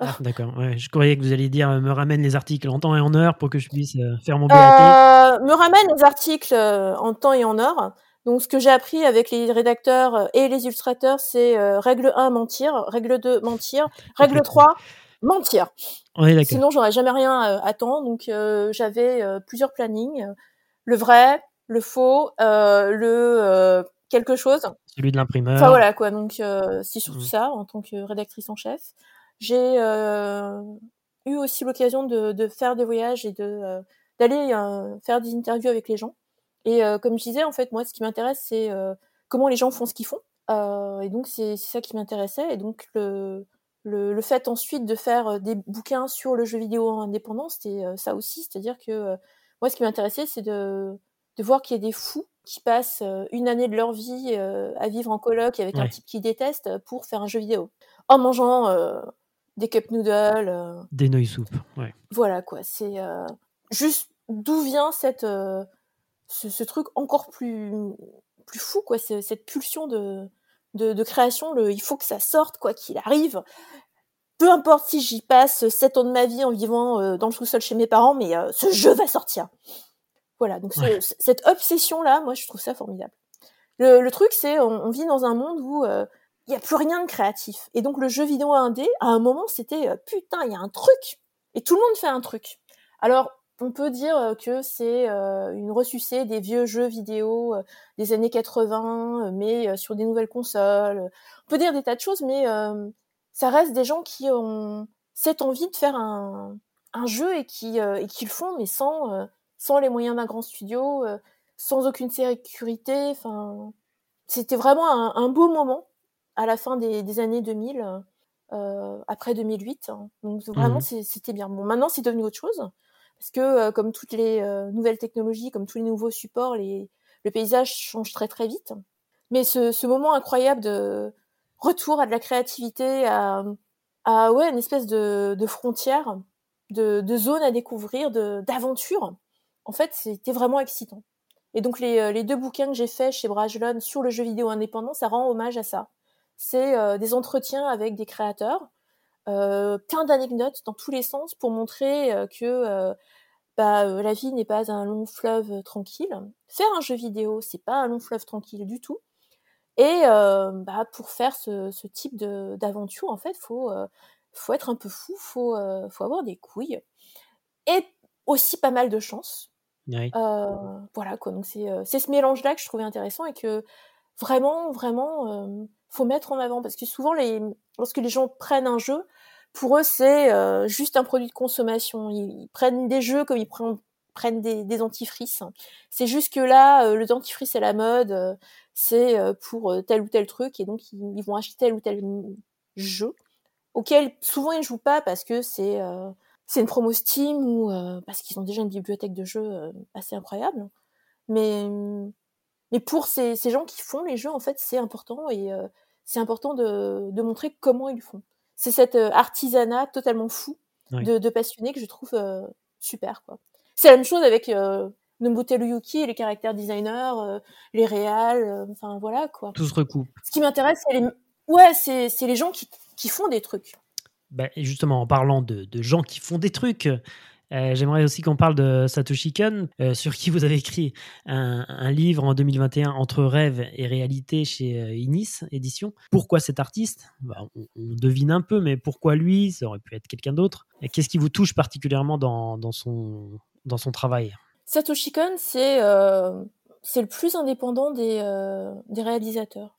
ah, D'accord, je croyais que vous alliez dire me ramène les articles en temps et en heure pour que je puisse faire mon BAT. me ramène les articles en temps et en heure Donc ce que j'ai appris avec les rédacteurs et les illustrateurs, c'est règle 1 mentir, règle 2 mentir, règle 3 mentir. Sinon j'aurais jamais rien à temps. Donc j'avais plusieurs plannings, le vrai, le faux, le quelque chose. Celui de l'imprimeur. Enfin voilà quoi. Donc c'est surtout mmh. ça en tant que rédactrice en chef. J'ai eu aussi l'occasion de, de, faire des voyages et de d'aller faire des interviews avec les gens. Et comme je disais, en fait, moi, ce qui m'intéresse, c'est comment les gens font ce qu'ils font. et donc, c'est ça qui m'intéressait. Et donc, le, le, le, fait ensuite de faire des bouquins sur le jeu vidéo indépendant, c'était ça aussi. C'est-à-dire que moi, ce qui m'intéressait, c'est de, de voir qu'il y a des fous qui passent une année de leur vie à vivre en coloc avec un type qu'ils détestent pour faire un jeu vidéo. En mangeant des cup noodles. Des nouilles soupe, ouais. Voilà, quoi. C'est juste d'où vient cette, ce, truc encore plus, plus fou, quoi. Cette pulsion de, de, création, le, il faut que ça sorte, quoi qu'il arrive. Peu importe si j'y passe 7 ans de ma vie en vivant dans le sous-sol chez mes parents, mais ce jeu va sortir. Voilà, donc cette obsession-là, moi, je trouve ça formidable. Le, truc, c'est, on, vit dans un monde où il n'y a plus rien de créatif. Et donc, le jeu vidéo indé, à un moment, c'était, putain, il y a un truc. Et tout le monde fait un truc. Alors, on peut dire que c'est une ressucée des vieux jeux vidéo des années 80, mais sur des nouvelles consoles. On peut dire des tas de choses, mais ça reste des gens qui ont cette envie de faire un, jeu et qui, et qui le font, mais sans, sans les moyens d'un grand studio, euh, sans aucune sécurité. Enfin, c'était vraiment un, beau moment à la fin des, années 2000, euh, après 2008. Hein. Donc vraiment, mmh c'était bien. Bon, maintenant, c'est devenu autre chose parce que euh, comme toutes les nouvelles technologies, comme tous les nouveaux supports, le paysage change très très vite. Mais ce, moment incroyable de retour à de la créativité, à, ouais, une espèce de, frontière, de, zone à découvrir, d'aventure en fait, c'était vraiment excitant. Et donc les, euh, deux bouquins que j'ai faits chez Brajlon sur le jeu vidéo indépendant, ça rend hommage à ça. C'est euh, des entretiens avec des créateurs, euh, plein d'anecdotes dans tous les sens pour montrer que bah, la vie n'est pas un long fleuve tranquille. Faire un jeu vidéo, c'est pas un long fleuve tranquille du tout. Et bah, pour faire ce, ce type d'aventure, en fait, faut faut être un peu fou, faut faut avoir des couilles et aussi pas mal de chance euh, voilà quoi. Donc c'est c'est ce mélange là que je trouvais intéressant et que vraiment vraiment euh, faut mettre en avant parce que souvent les lorsque les gens prennent un jeu pour eux c'est euh, juste un produit de consommation. Ils, prennent des jeux comme ils prennent des, dentifrices. C'est juste que là le dentifrice est la mode, c'est pour tel ou tel truc et donc ils, vont acheter tel ou tel jeu auquel souvent ils jouent pas parce que c'est c'est une promo Steam ou euh, parce qu'ils ont déjà une bibliothèque de jeux euh, assez incroyable. Mais mais pour ces, ces, gens qui font les jeux, en fait, c'est important et euh, c'est important de, de, montrer comment ils font. C'est cet artisanat totalement fou de, de, passionnés que je trouve super. quoi. C'est la même chose avec Nobuteru Yuki, les caractères designers, les réals, enfin voilà quoi. Tout se recoupe. Ce qui m'intéresse, c'est les ouais, c'est les gens qui, qui font des trucs. Bah, justement, en parlant de, gens qui font des trucs, euh, j'aimerais aussi qu'on parle de Satoshi Kon, euh, sur qui vous avez écrit un, livre en 2021 entre rêve et réalité chez euh, Inis Édition. Pourquoi cet artiste? Bah, on, devine un peu, mais pourquoi lui? Ça aurait pu être quelqu'un d'autre. Qu'est-ce qui vous touche particulièrement dans, son, travail? Satoshi Kon, c'est le plus indépendant des, réalisateurs.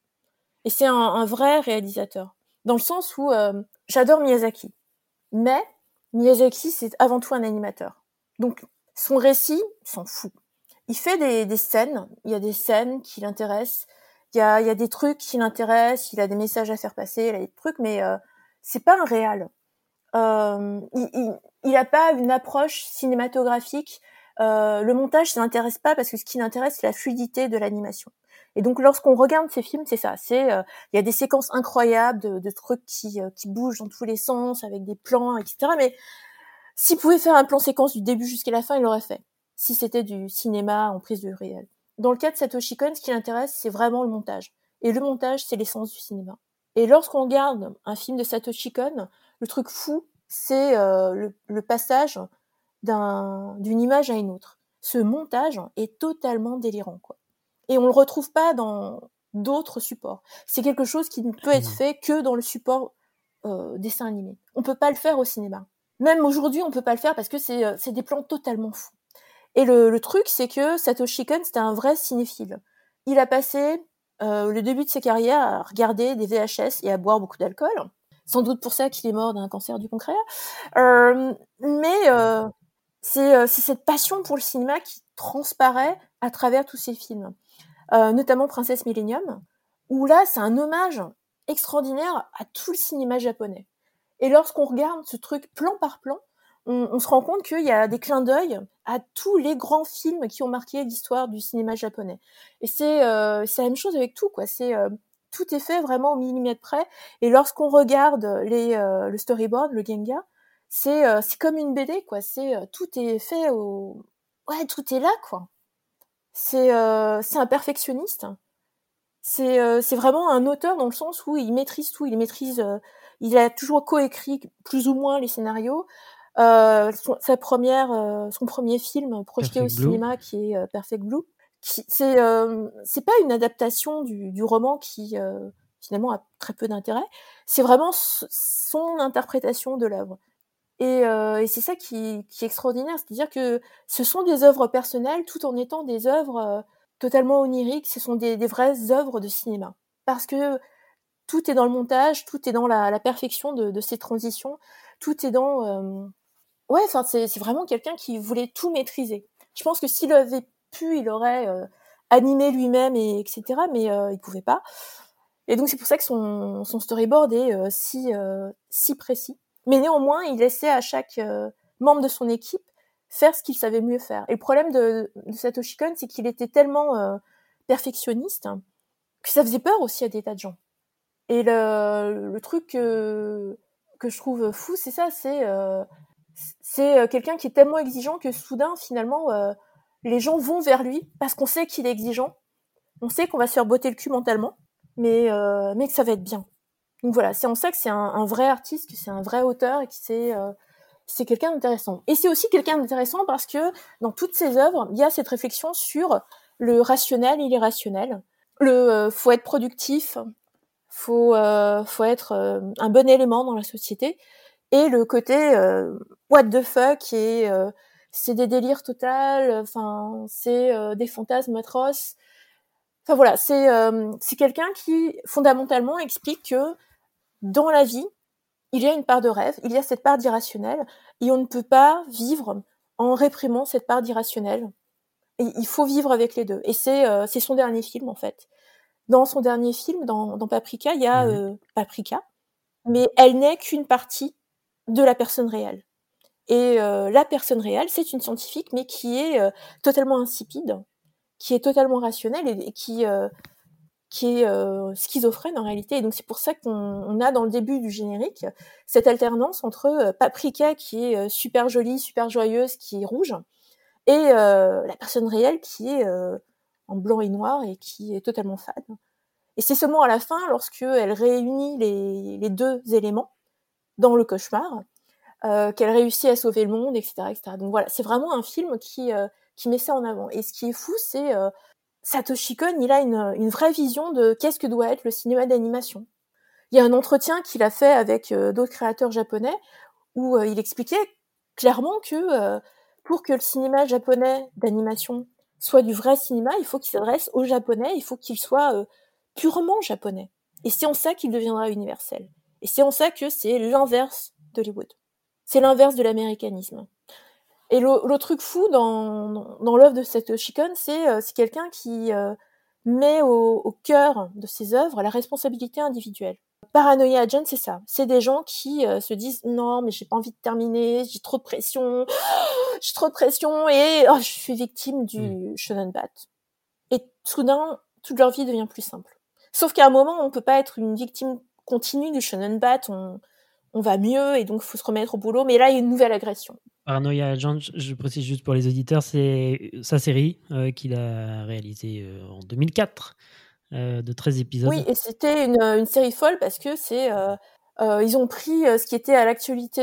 Et c'est un, vrai réalisateur. Dans le sens où j'adore Miyazaki. Mais Miyazaki, c'est avant tout un animateur. Donc, son récit, s'en fout. Il fait des, des, scènes, il y a des scènes qui l'intéressent, il y a, il y a des trucs qui l'intéressent, il a des messages à faire passer, il a des trucs, mais euh, c'est pas un réel. Euh, il, il, a pas une approche cinématographique. Euh, le montage, ça l'intéresse pas parce que ce qui l'intéresse, c'est la fluidité de l'animation. Et donc lorsqu'on regarde ces films, c'est ça, c'est euh, il y a des séquences incroyables de, de trucs qui, euh, qui bougent dans tous les sens avec des plans, etc. Mais s'il pouvait faire un plan séquence du début jusqu'à la fin, il l'aurait fait. Si c'était du cinéma en prise de réel. Dans le cas de Satoshi Kon, ce qui l'intéresse, c'est vraiment le montage. Et le montage, c'est l'essence du cinéma. Et lorsqu'on regarde un film de Satoshi Kon, le truc fou, c'est euh, le, le, passage d'une image à une autre. Ce montage est totalement délirant, quoi. Et on le retrouve pas dans d'autres supports. C'est quelque chose qui ne peut être mmh. fait que dans le support euh, dessin animé. On peut pas le faire au cinéma. Même aujourd'hui, on peut pas le faire parce que c'est euh, des plans totalement fous. Et le, le truc, c'est que Satoshi Kon, c'était un vrai cinéphile. Il a passé euh, le début de sa carrière à regarder des VHS et à boire beaucoup d'alcool. Sans doute pour ça qu'il est mort d'un cancer du pancréas. Euh, mais euh, c'est cette passion pour le cinéma qui transparaît à travers tous ces films, notamment Princesse Millennium, où là, c'est un hommage extraordinaire à tout le cinéma japonais. Et lorsqu'on regarde ce truc plan par plan, on, se rend compte qu'il y a des clins d'œil à tous les grands films qui ont marqué l'histoire du cinéma japonais. Et c'est euh, la même chose avec tout, quoi. C'est euh, tout est fait vraiment au millimètre près. Et lorsqu'on regarde les, euh, le storyboard, le Genga, c'est euh, c'est comme une BD, quoi. C'est tout est fait au, ouais, tout est là, quoi. C'est c'est un perfectionniste. C'est c'est vraiment un auteur dans le sens où il maîtrise tout. Il maîtrise, il a toujours coécrit plus ou moins les scénarios. Euh, son, sa première, euh, son premier film projeté au cinéma qui est euh, Perfect Blue. C'est c'est pas une adaptation du, du roman qui finalement a très peu d'intérêt. C'est vraiment son interprétation de l'œuvre. Et, et c'est ça qui, qui, est extraordinaire, c'est-à-dire que ce sont des œuvres personnelles tout en étant des œuvres totalement oniriques. Ce sont des, des, vraies œuvres de cinéma parce que tout est dans le montage, tout est dans la, la perfection de, de, ces transitions, tout est dans Ouais, enfin, c'est vraiment quelqu'un qui voulait tout maîtriser. Je pense que s'il avait pu, il aurait euh, animé lui-même et etc. Mais euh, il pouvait pas. Et donc c'est pour ça que son, son storyboard est euh, si euh, si précis. Mais néanmoins, il laissait à chaque membre de son équipe faire ce qu'il savait mieux faire. Et le problème de, de Satoshi Kon, c'est qu'il était tellement perfectionniste que ça faisait peur aussi à des tas de gens. Et le, truc que, je trouve fou, c'est ça, c'est euh, quelqu'un qui est tellement exigeant que soudain, finalement, euh, les gens vont vers lui parce qu'on sait qu'il est exigeant. On sait qu'on va se faire botter le cul mentalement, mais, euh, mais que ça va être bien. Donc voilà, c'est on sait que c'est un, vrai artiste, que c'est un vrai auteur et que c'est c'est quelqu'un d'intéressant. Et c'est aussi quelqu'un d'intéressant parce que dans toutes ses œuvres, il y a cette réflexion sur le rationnel et l'irrationnel. Le faut être productif, faut faut être un bon élément dans la société et le côté euh, what the fuck et euh, c'est des délires total enfin c'est euh, des fantasmes atroces enfin voilà c'est quelqu'un qui fondamentalement explique que dans la vie il y a une part de rêve il y a cette part d'irrationnel et on ne peut pas vivre en réprimant cette part d'irrationnel. Et il faut vivre avec les deux. Et c'est c'est son dernier film en fait. Dans son dernier film dans, dans Paprika il y a mmh Paprika mais elle n'est qu'une partie de la personne réelle. Et euh, la personne réelle, c'est une scientifique, mais qui est euh, totalement insipide, qui est totalement rationnelle et, qui euh, qui est schizophrène en réalité. Et donc c'est pour ça qu'on a dans le début du générique cette alternance entre Paprika qui est super jolie, super joyeuse, qui est rouge, et la personne réelle qui est en blanc et noir et qui est totalement fade. Et c'est seulement à la fin, lorsque elle réunit les, les deux éléments, dans le cauchemar, euh, qu'elle réussit à sauver le monde, etc., etc. Donc voilà, c'est vraiment un film qui euh, qui met ça en avant. Et ce qui est fou, c'est euh, Satoshi Kon, il a une, vraie vision de qu'est-ce que doit être le cinéma d'animation. Il y a un entretien qu'il a fait avec euh, d'autres créateurs japonais où il expliquait clairement que pour que le cinéma japonais d'animation soit du vrai cinéma, il faut qu'il s'adresse aux japonais, il faut qu'il soit purement japonais. Et c'est en ça qu'il deviendra universel. Et c'est en ça que c'est l'inverse d'Hollywood. C'est l'inverse de l'américanisme. Et le, truc fou dans, dans, l'œuvre de cette Kon, c'est euh, c'est quelqu'un qui euh, met au, au, cœur de ses œuvres la responsabilité individuelle. Paranoia Agent, c'est ça. C'est des gens qui euh, se disent non, mais j'ai pas envie de terminer, j'ai trop de pression, j'ai trop de pression et oh, je suis victime du mm. shonen bat. Et soudain, toute leur vie devient plus simple. Sauf qu'à un moment, on peut pas être une victime continue du shonen bat, on, on va mieux et donc faut se remettre au boulot. Mais là, il y a une nouvelle agression. Paranoia Agent, je précise juste pour les auditeurs, c'est sa série euh, qu'il a réalisée euh, en 2004 euh, de 13 épisodes. Oui, et c'était une, série folle parce que c'est ils ont pris ce qui était à l'actualité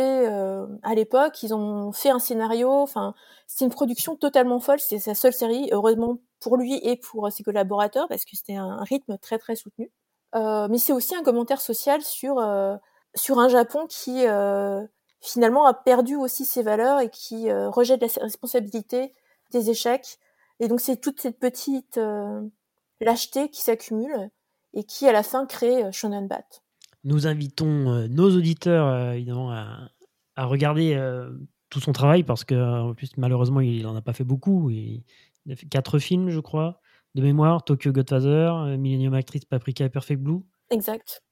à l'époque, ils ont fait un scénario. Enfin, c'est une production totalement folle. C'est sa seule série, heureusement pour lui et pour ses collaborateurs, parce que c'était un rythme très très soutenu. mais c'est aussi un commentaire social sur sur un Japon qui finalement a perdu aussi ses valeurs et qui rejette la responsabilité des échecs. Et donc c'est toute cette petite lâcheté qui s'accumule et qui à la fin crée Shonen Bat. Nous invitons nos auditeurs évidemment à, à regarder tout son travail parce que en plus malheureusement il n'en a pas fait beaucoup. Il, a fait quatre films je crois de mémoire Tokyo Godfather, Millennium Actress, Paprika et Perfect Blue. Exact.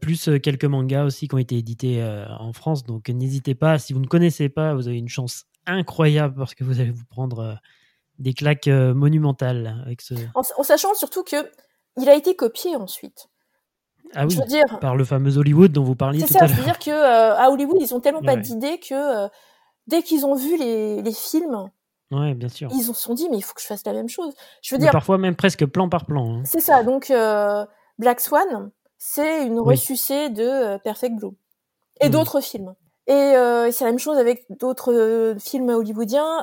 plus quelques mangas aussi qui ont été édités en France. Donc n'hésitez pas, si vous ne connaissez pas, vous avez une chance incroyable parce que vous allez vous prendre des claques monumentales avec ce. En, sachant surtout que il a été copié ensuite. Ah oui, dire, par le fameux Hollywood dont vous parliez tout à l'heure. C'est ça, c'est-à-dire que à Hollywood, ils ont tellement pas d'idées que dès qu'ils ont vu les, les films, Ouais, bien sûr. Ils se sont dit, mais il faut que je fasse la même chose. Je veux dire. Parfois même presque plan par plan. Hein. C'est ça. Donc, Black Swan, c'est une ressucée de euh, Perfect Blue et mmh. d'autres films. Euh, et c'est la même chose avec d'autres euh, films hollywoodiens.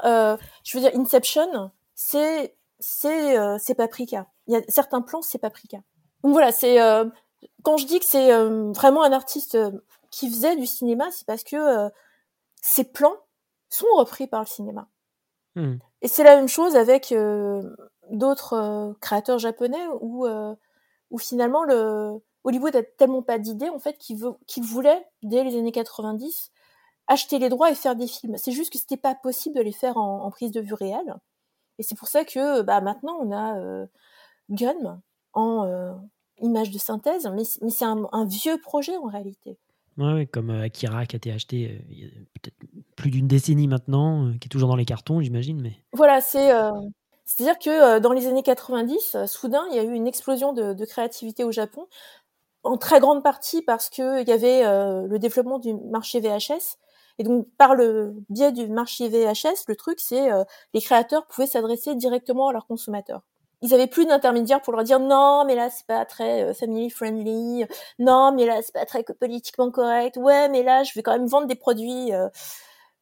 je veux dire, Inception, c'est c'est c'est Paprika. Il y a certains plans, c'est Paprika. Donc voilà, c'est quand je dis que c'est vraiment un artiste qui faisait du cinéma, c'est parce que ses plans sont repris par le cinéma. Mmh. Et c'est la même chose avec d'autres créateurs japonais où où finalement le Hollywood a tellement pas d'idées en fait qu'il qu'il voulait dès les années 90 acheter les droits et faire des films. C'est juste que c'était pas possible de les faire en, prise de vue réelle. Et c'est pour ça que bah maintenant on a euh, Gun en euh, image de synthèse, mais, mais c'est un, vieux projet en réalité. Ouais, comme euh, Akira qui a été acheté il y a peut-être plus d'une décennie maintenant, qui est toujours dans les cartons, j'imagine. Mais voilà, c'est c'est-à-dire que euh, dans les années 90, euh, soudain, il y a eu une explosion de, de créativité au Japon, en très grande partie parce qu'il y avait euh, le développement du marché VHS. Et donc, par le biais du marché VHS, le truc, c'est les créateurs pouvaient s'adresser directement à leurs consommateurs. Ils avaient plus d'intermédiaires pour leur dire non, mais là c'est pas très family friendly, non, mais là c'est pas très politiquement correct, ouais, mais là je vais quand même vendre des produits.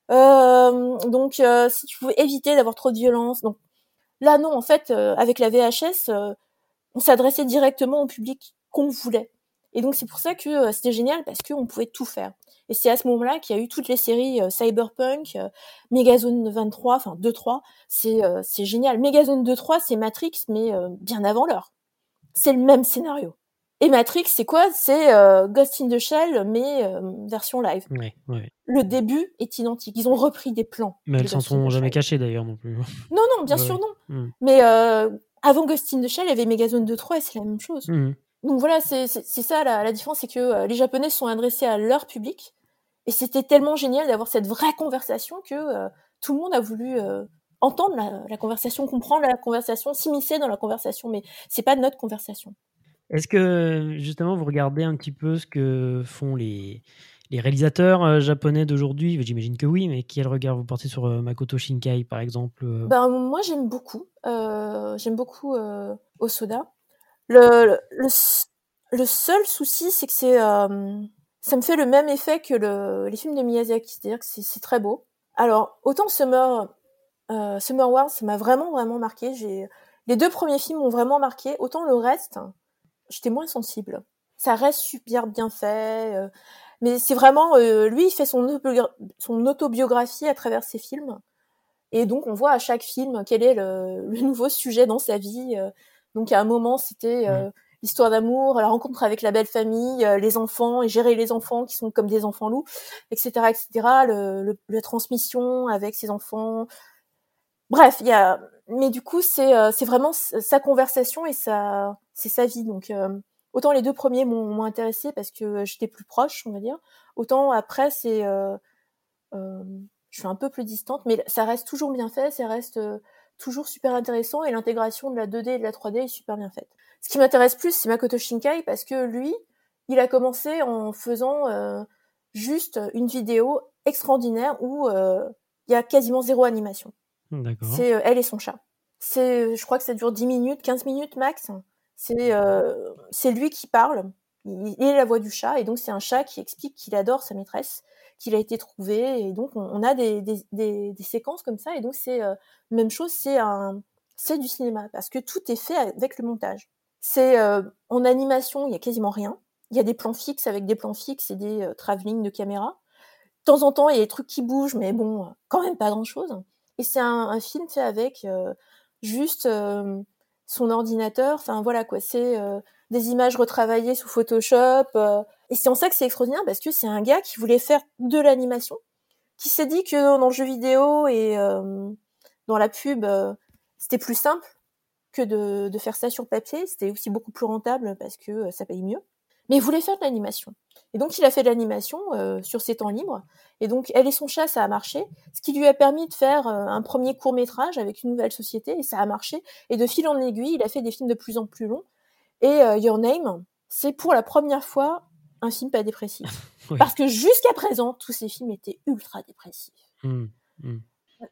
donc, si tu pouvais éviter d'avoir trop de violence, donc Là, non, en fait, euh, avec la VHS, euh, on s'adressait directement au public qu'on voulait. Et donc, c'est pour ça que euh, c'était génial parce qu'on pouvait tout faire. Et c'est à ce moment-là qu'il y a eu toutes les séries Cyberpunk, Megazone 23, enfin 2-3. C'est c'est génial. Megazone 2-3, c'est Matrix, mais bien avant l'heure. C'est le même scénario. Et Matrix, c'est quoi? C'est Ghost in the Shell, mais version live. Ouais, ouais. Le début est identique. Ils ont repris des plans. Mais elles s'en sont jamais cachées d'ailleurs non plus. Non, non, bien sûr non. Hmm. Mais euh, avant Ghost in the Shell, il y avait Megazone 2-3 et c'est la même chose. Hmm. Donc voilà, c'est ça la, la différence, c'est que euh, les Japonais sont adressés à leur public. Et c'était tellement génial d'avoir cette vraie conversation que euh, tout le monde a voulu entendre la, la, conversation, comprendre la conversation, s'immiscer dans la conversation. Mais c'est pas notre conversation. Est-ce que justement vous regardez un petit peu ce que font les, les réalisateurs euh, japonais d'aujourd'hui, j'imagine que oui, mais quel regard vous portez sur euh, Makoto Shinkai, par exemple euh? Ben, Moi, j'aime beaucoup. j'aime beaucoup Osoda. Le, le, le, seul souci, c'est que c'est, ça me fait le même effet que le, les films de Miyazaki, c'est-à-dire que c'est très beau. Alors, autant Summer, Summer Wars, ça m'a vraiment, vraiment marqué. J'ai, les deux premiers films m'ont vraiment marqué. Autant le reste, j'étais moins sensible. Ça reste super bien fait. Mais c'est vraiment, euh, lui, il fait son, son autobiographie à travers ses films. Et donc, on voit à chaque film quel est le, le nouveau sujet dans sa vie. Euh. Donc, à un moment, c'était euh, l'histoire d'amour, la rencontre avec la belle famille, les enfants, et gérer les enfants qui sont comme des enfants loups, etc., etc., le, le, la transmission avec ses enfants. Bref, il y a... Mais du coup, c'est c'est vraiment sa conversation et sa, c'est sa vie. Donc, autant les deux premiers m'ont intéressé parce que j'étais plus proche, on va dire. Autant après, c'est, euh, euh, je suis un peu plus distante, mais ça reste toujours bien fait, ça reste euh, toujours super intéressant et l'intégration de la 2D et de la 3D est super bien faite. Ce qui m'intéresse plus, c'est Makoto Shinkai parce que lui, il a commencé en faisant juste une vidéo extraordinaire où il y a quasiment zéro animation. C'est elle et son chat. C'est, je crois que ça dure 10 minutes, 15 minutes max. C'est euh, c'est lui qui parle. il, est la voix du chat, et donc c'est un chat qui explique qu'il adore sa maîtresse, qu'il a été trouvé, et donc on, a des, des, des, séquences comme ça, et donc c'est euh, même chose, c'est un c'est du cinéma parce que tout est fait avec le montage. C'est euh, en animation, il y a quasiment rien. Il y a des plans fixes avec des plans fixes et des euh, travelling de caméra. De temps en temps, il y a des trucs qui bougent, mais bon, quand même pas grand chose. Et c'est un, un, film fait avec juste son ordinateur. Enfin voilà quoi, c'est des images retravaillées sous Photoshop. Euh, et c'est en ça que c'est extraordinaire parce que c'est un gars qui voulait faire de l'animation, qui s'est dit que dans le jeu vidéo et euh, dans la pub, euh, c'était plus simple que de, de, faire ça sur papier. C'était aussi beaucoup plus rentable parce que ça paye mieux. Mais il voulait faire de l'animation. Et donc il a fait de l'animation sur ses temps libres. Et donc Elle et son chat, ça a marché, ce qui lui a permis de faire un premier court métrage avec une nouvelle société, et ça a marché. Et de fil en aiguille, il a fait des films de plus en plus longs. Et euh, Your Name, c'est pour la première fois un film pas dépressif. Parce que jusqu'à présent, tous ces films étaient ultra dépressifs. Mmh, mmh.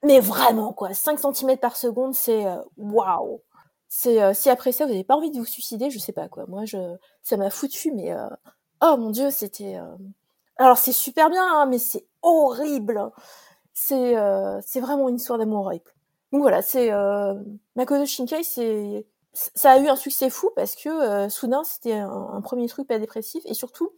Mais vraiment, quoi. 5 cm par seconde, c'est euh, waouh! C'est euh, si après ça vous n'avez pas envie de vous suicider, je sais pas quoi. Moi, je ça m'a foutu, mais oh mon dieu, c'était. Alors c'est super bien, hein, mais c'est horrible. C'est c'est vraiment une histoire d'amour horrible. Donc voilà, c'est Makoto Shinkai, c'est ça a eu un succès fou parce que euh, soudain c'était un, premier truc pas dépressif et surtout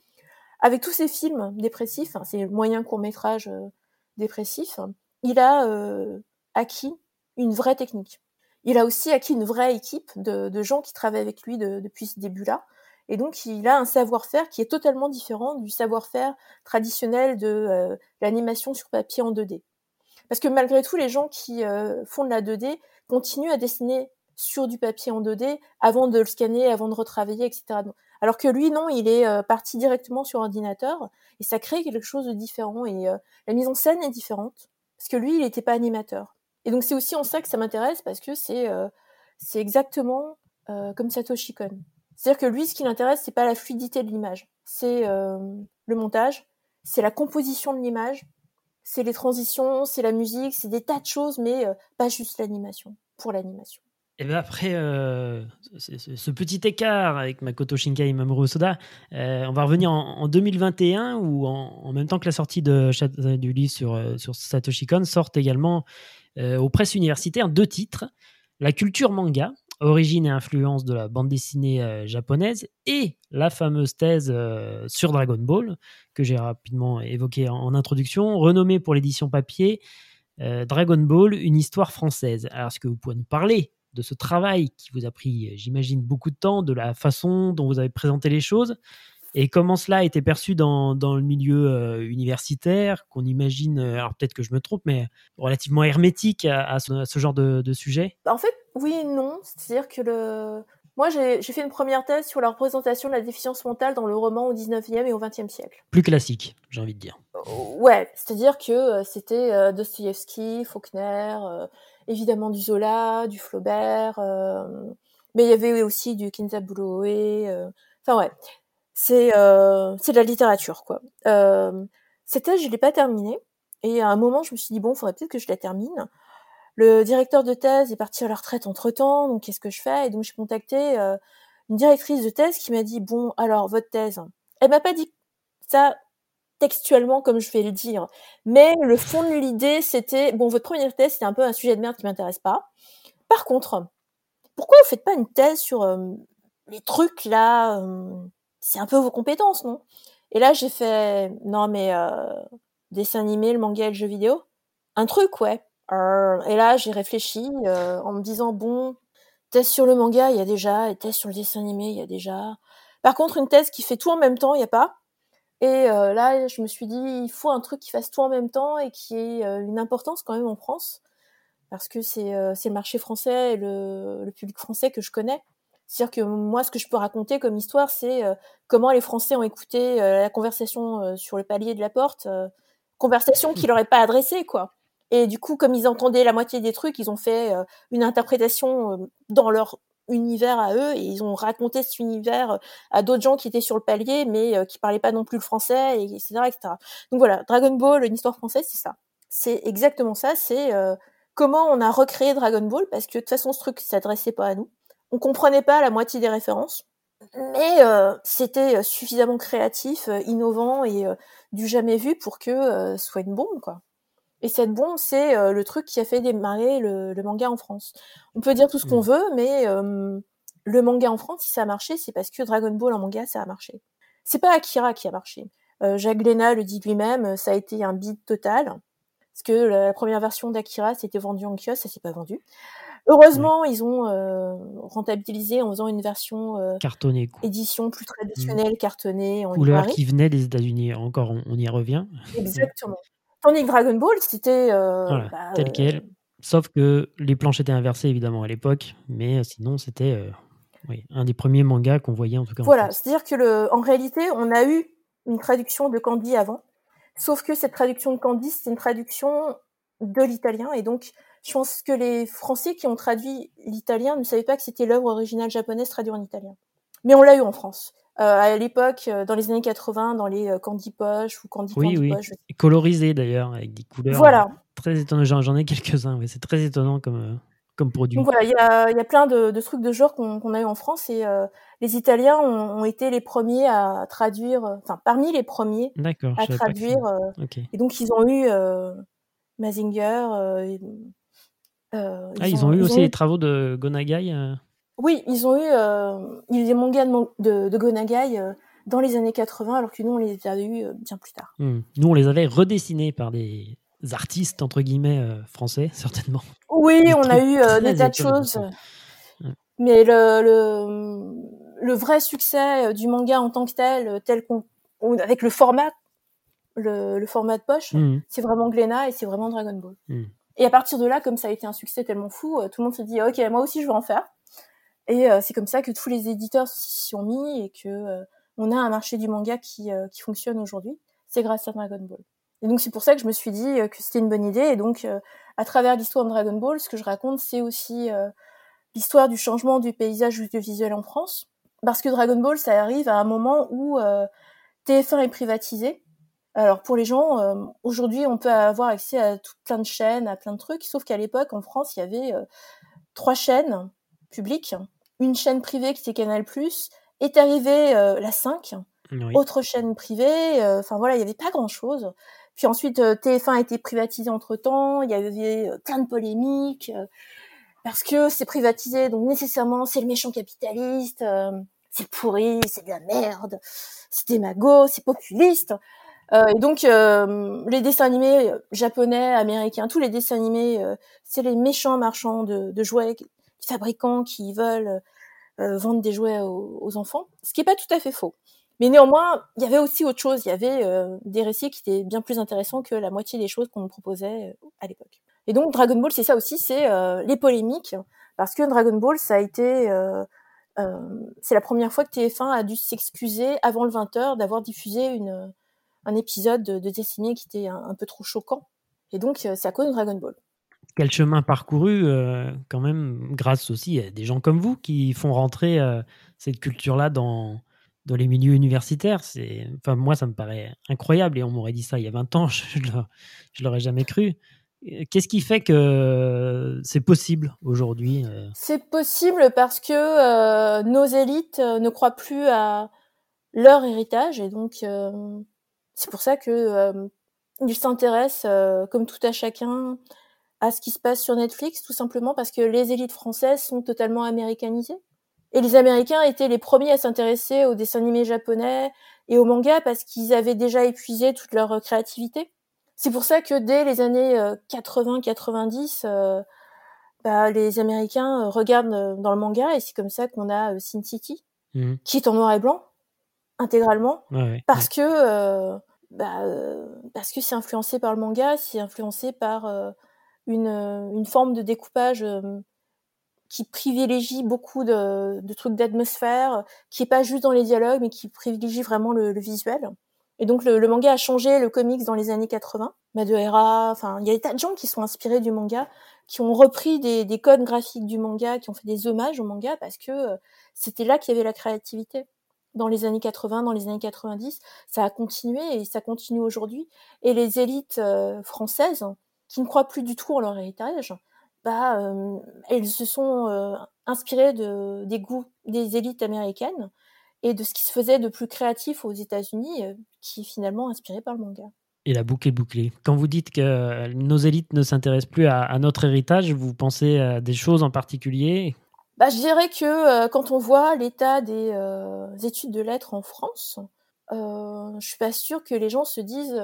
avec tous ces films dépressifs, ces moyens courts métrages euh, dépressifs, il a euh, acquis une vraie technique. Il a aussi acquis une vraie équipe de gens qui travaillent avec lui depuis ce début-là. Et donc, il a un savoir-faire qui est totalement différent du savoir-faire traditionnel de l'animation sur papier en 2D. Parce que malgré tout, les gens qui font de la 2D continuent à dessiner sur du papier en 2D avant de le scanner, avant de retravailler, etc. Alors que lui, non, il est euh, parti directement sur ordinateur et ça crée quelque chose de différent et euh, la mise en scène est différente parce que lui, il n'était pas animateur. Et donc c'est aussi en ça que ça m'intéresse parce que c'est euh, c'est exactement comme Satoshi Kon. C'est-à-dire que lui, ce qui l'intéresse, c'est pas la fluidité de l'image, c'est le montage, c'est la composition de l'image, c'est les transitions, c'est la musique, c'est des tas de choses, mais pas juste l'animation pour l'animation. Et bien après euh, ce, petit écart avec Makoto Shinkai et Mamoru Soda, euh, on va revenir en, 2021 où en, même temps que la sortie du livre sur, euh, sur Satoshi Kon sortent également aux presses universitaires deux titres La culture manga, origine et influence de la bande dessinée japonaise et la fameuse thèse sur Dragon Ball que j'ai rapidement évoquée en, en, introduction, renommée pour l'édition papier Dragon Ball, une histoire française. Alors est-ce que vous pouvez nous parler de ce travail qui vous a pris, j'imagine, beaucoup de temps, de la façon dont vous avez présenté les choses, et comment cela a été perçu dans, dans le milieu euh, universitaire, qu'on imagine, euh, alors peut-être que je me trompe, mais relativement hermétique à, ce, genre de, sujet? En fait, oui et non. C'est-à-dire que le... moi, j'ai fait une première thèse sur la représentation de la déficience mentale dans le roman au 19e et au 20e siècle. Plus classique, j'ai envie de dire. ouais, c'est-à-dire que c'était Dostoïevski, Faulkner évidemment du Zola, du Flaubert, euh, mais il y avait aussi du Kinzabuloe. Euh, enfin ouais, c'est euh, c'est de la littérature quoi. cette thèse, je l'ai pas terminée. Et à un moment, je me suis dit bon, faudrait peut-être que je la termine. Le directeur de thèse est parti à la retraite entre temps, donc qu'est-ce que je fais? Et donc j'ai contacté une directrice de thèse qui m'a dit bon, alors votre thèse. Elle m'a pas dit ça textuellement comme je vais le dire. Mais le fond de l'idée, c'était, bon, votre première thèse, c'était un peu un sujet de merde qui m'intéresse pas. Par contre, pourquoi vous faites pas une thèse sur euh, les trucs là euh, C'est un peu vos compétences, non? Et là, j'ai fait, non mais euh, dessin animé, le manga et le jeu vidéo, un truc, ouais. et là, j'ai réfléchi en me disant, bon, thèse sur le manga, il y a déjà, et thèse sur le dessin animé, il y a déjà. Par contre, une thèse qui fait tout en même temps, il y a pas. Et euh, là, je me suis dit, il faut un truc qui fasse tout en même temps et qui ait euh, une importance quand même en France, parce que c'est euh, le marché français et le, le, public français que je connais. C'est-à-dire que moi, ce que je peux raconter comme histoire, c'est comment les Français ont écouté la conversation sur le palier de la porte, conversation qu'ils n'auraient pas adressée, quoi. Et du coup, comme ils entendaient la moitié des trucs, ils ont fait une interprétation dans leur univers à eux et ils ont raconté cet univers euh, à d'autres gens qui étaient sur le palier mais euh, qui parlaient pas non plus le français et etc donc voilà Dragon Ball une histoire française c'est ça. C'est exactement ça c'est euh, comment on a recréé Dragon Ball parce que de toute façon ce truc s'adressait pas à nous. On comprenait pas la moitié des références mais euh, c'était suffisamment créatif, innovant et du jamais vu pour que soit une bombe, quoi. Et cette bombe, c'est le truc qui a fait démarrer le, manga en France. On peut dire tout ce qu'on mmh. veut, mais le manga en France, si ça a marché, c'est parce que Dragon Ball en manga, ça a marché. C'est pas Akira qui a marché. Jacques Léna le dit lui-même, ça a été un beat total. Parce que la première version d'Akira, c'était vendu en kiosque, ça s'est pas vendu. Heureusement, ils ont euh, rentabilisé en faisant une version euh, cartonnée, édition plus traditionnelle, cartonnée en couleur qui venait des États-Unis. Encore, on, y revient. Exactement. Tandis que Dragon Ball, c'était euh, bah, tel quel. Sauf que les planches étaient inversées évidemment à l'époque, mais sinon c'était oui, un des premiers mangas qu'on voyait en tout cas. Voilà, c'est-à-dire que le, en réalité, on a eu une traduction de Candy avant, sauf que cette traduction de Candy, c'est une traduction de l'italien et donc je pense que les Français qui ont traduit l'italien ne savaient pas que c'était l'œuvre originale japonaise traduite en italien. Mais on l'a eu en France. Euh, à l'époque, euh, dans les années 80, dans les euh, Candy Poche ou Candy oui, Candy oui. Poche. Colorisé d'ailleurs, avec des couleurs. Voilà. Très étonnant. J'en ai quelques-uns, mais c'est très étonnant comme, comme produit. Donc voilà, il y a, y a, plein de, de, trucs de genre qu'on a eu en France et les Italiens ont, ont, été les premiers à traduire, enfin parmi les premiers à traduire. Et donc ils ont eu Mazinger, ah, ils, ont, eu aussi les travaux de Gonagai Oui, ils ont eu euh, les mangas de, de, Gonagai dans les années 80, alors que nous, on les a eu bien plus tard. Hmm. Nous, on les avait redessinés par des artistes, entre guillemets, français, certainement. Oui, on a eu des tas de choses. Mais le, le, le, vrai succès du manga en tant que tel, tel qu'on, avec le format, le, le format de poche, hmm. c'est vraiment Glénat et c'est vraiment Dragon Ball. Hmm. Et à partir de là, comme ça a été un succès tellement fou, euh, tout le monde se dit ok, moi aussi je veux en faire. Et euh, c'est comme ça que tous les éditeurs s'y sont mis et que euh, on a un marché du manga qui, qui fonctionne aujourd'hui. C'est grâce à Dragon Ball. Et donc c'est pour ça que je me suis dit que c'était une bonne idée. Et donc à travers l'histoire de Dragon Ball, ce que je raconte, c'est aussi l'histoire du changement du paysage audiovisuel en France. Parce que Dragon Ball, ça arrive à un moment où TF1 est privatisé alors pour les gens, euh, aujourd'hui, on peut avoir accès à tout plein de chaînes, à plein de trucs, sauf qu'à l'époque, en France, il y avait euh, trois chaînes publiques, une chaîne privée qui était Canal+, est arrivée euh, la 5, autre chaîne privée, enfin voilà, il n'y avait pas grand-chose. Puis ensuite, TF1 a été privatisé entre-temps, il y avait plein de polémiques, parce que c'est privatisé, donc nécessairement, c'est le méchant capitaliste, c'est pourri, c'est de la merde, c'est démago, c'est populiste. Euh, et donc euh, les dessins animés japonais, américains, tous les dessins animés, euh, c'est les méchants marchands de, de jouets, fabricants qui veulent vendre des jouets aux, enfants, ce qui est pas tout à fait faux. Mais néanmoins, il y avait aussi autre chose. Il y avait des récits qui étaient bien plus intéressants que la moitié des choses qu'on nous proposait à l'époque. Et donc Dragon Ball, c'est ça aussi, c'est les polémiques, parce que Dragon Ball, ça a été c'est la première fois que TF1 a dû s'excuser avant le 20h d'avoir diffusé une, un épisode de, de qui était un, peu trop choquant. Et donc, euh, c'est à cause de Dragon Ball. Quel chemin parcouru, euh, quand même, grâce aussi à des gens comme vous qui font rentrer euh, cette culture-là dans, dans les milieux universitaires. C'est, enfin, moi, ça me paraît incroyable et on m'aurait dit ça il y a 20 ans, je ne l'aurais jamais cru. Qu'est-ce qui fait que c'est possible aujourd'hui C'est possible parce que nos élites ne croient plus à leur héritage et donc c'est pour ça que euh, il s'intéresse, euh, comme tout à chacun, à ce qui se passe sur Netflix, tout simplement parce que les élites françaises sont totalement américanisées. Et les Américains étaient les premiers à s'intéresser aux dessins animés japonais et aux mangas parce qu'ils avaient déjà épuisé toute leur euh, créativité. C'est pour ça que dès les années 80-90, bah, les Américains regardent dans le manga et c'est comme ça qu'on a Sin City, mmh. qui est en noir et blanc intégralement, parce que bah, euh, parce que c'est influencé par le manga, c'est influencé par euh, une, euh, une, forme de découpage qui privilégie beaucoup de, trucs d'atmosphère, qui est pas juste dans les dialogues, mais qui privilégie vraiment le, visuel. Et donc le, manga a changé le comics dans les années 80. Madoera, enfin il y a des tas de gens qui sont inspirés du manga, qui ont repris des, des codes graphiques du manga, qui ont fait des hommages au manga parce que c'était là qu'il y avait la créativité dans les années 80, dans les années 90, ça a continué et ça continue aujourd'hui. Et les élites euh, françaises, qui ne croient plus du tout en leur héritage, bah, euh, elles se sont euh, inspirées de, des goûts des élites américaines et de ce qui se faisait de plus créatif aux États-Unis, qui est finalement inspiré par le manga. Et la boucle est bouclée. Quand vous dites que nos élites ne s'intéressent plus à, notre héritage, vous pensez à des choses en particulier? Bah, Je dirais que quand on voit l'état des études de lettres en France, euh, je suis pas sûre que les gens se disent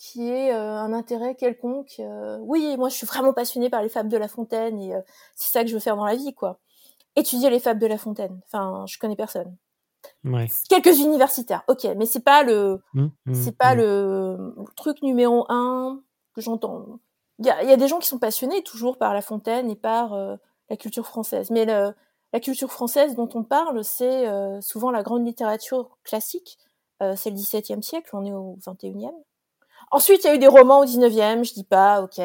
qu'il y ait un intérêt quelconque. oui, moi je suis vraiment passionnée par les fables de La Fontaine et c'est ça que je veux faire dans la vie, quoi. Étudier les fables de La Fontaine. Enfin, je connais personne. Ouais. Quelques universitaires, ok, mais c'est pas le, mmh, mmh, c'est pas mmh. le truc numéro un que j'entends. Il y a, y a, des gens qui sont passionnés toujours par La Fontaine et par la culture française, mais le, la culture française dont on parle, c'est souvent la grande littérature classique. c'est le XVIIe siècle, on est au XXIe. Ensuite, il y a eu des romans au 19e, je dis pas, ok,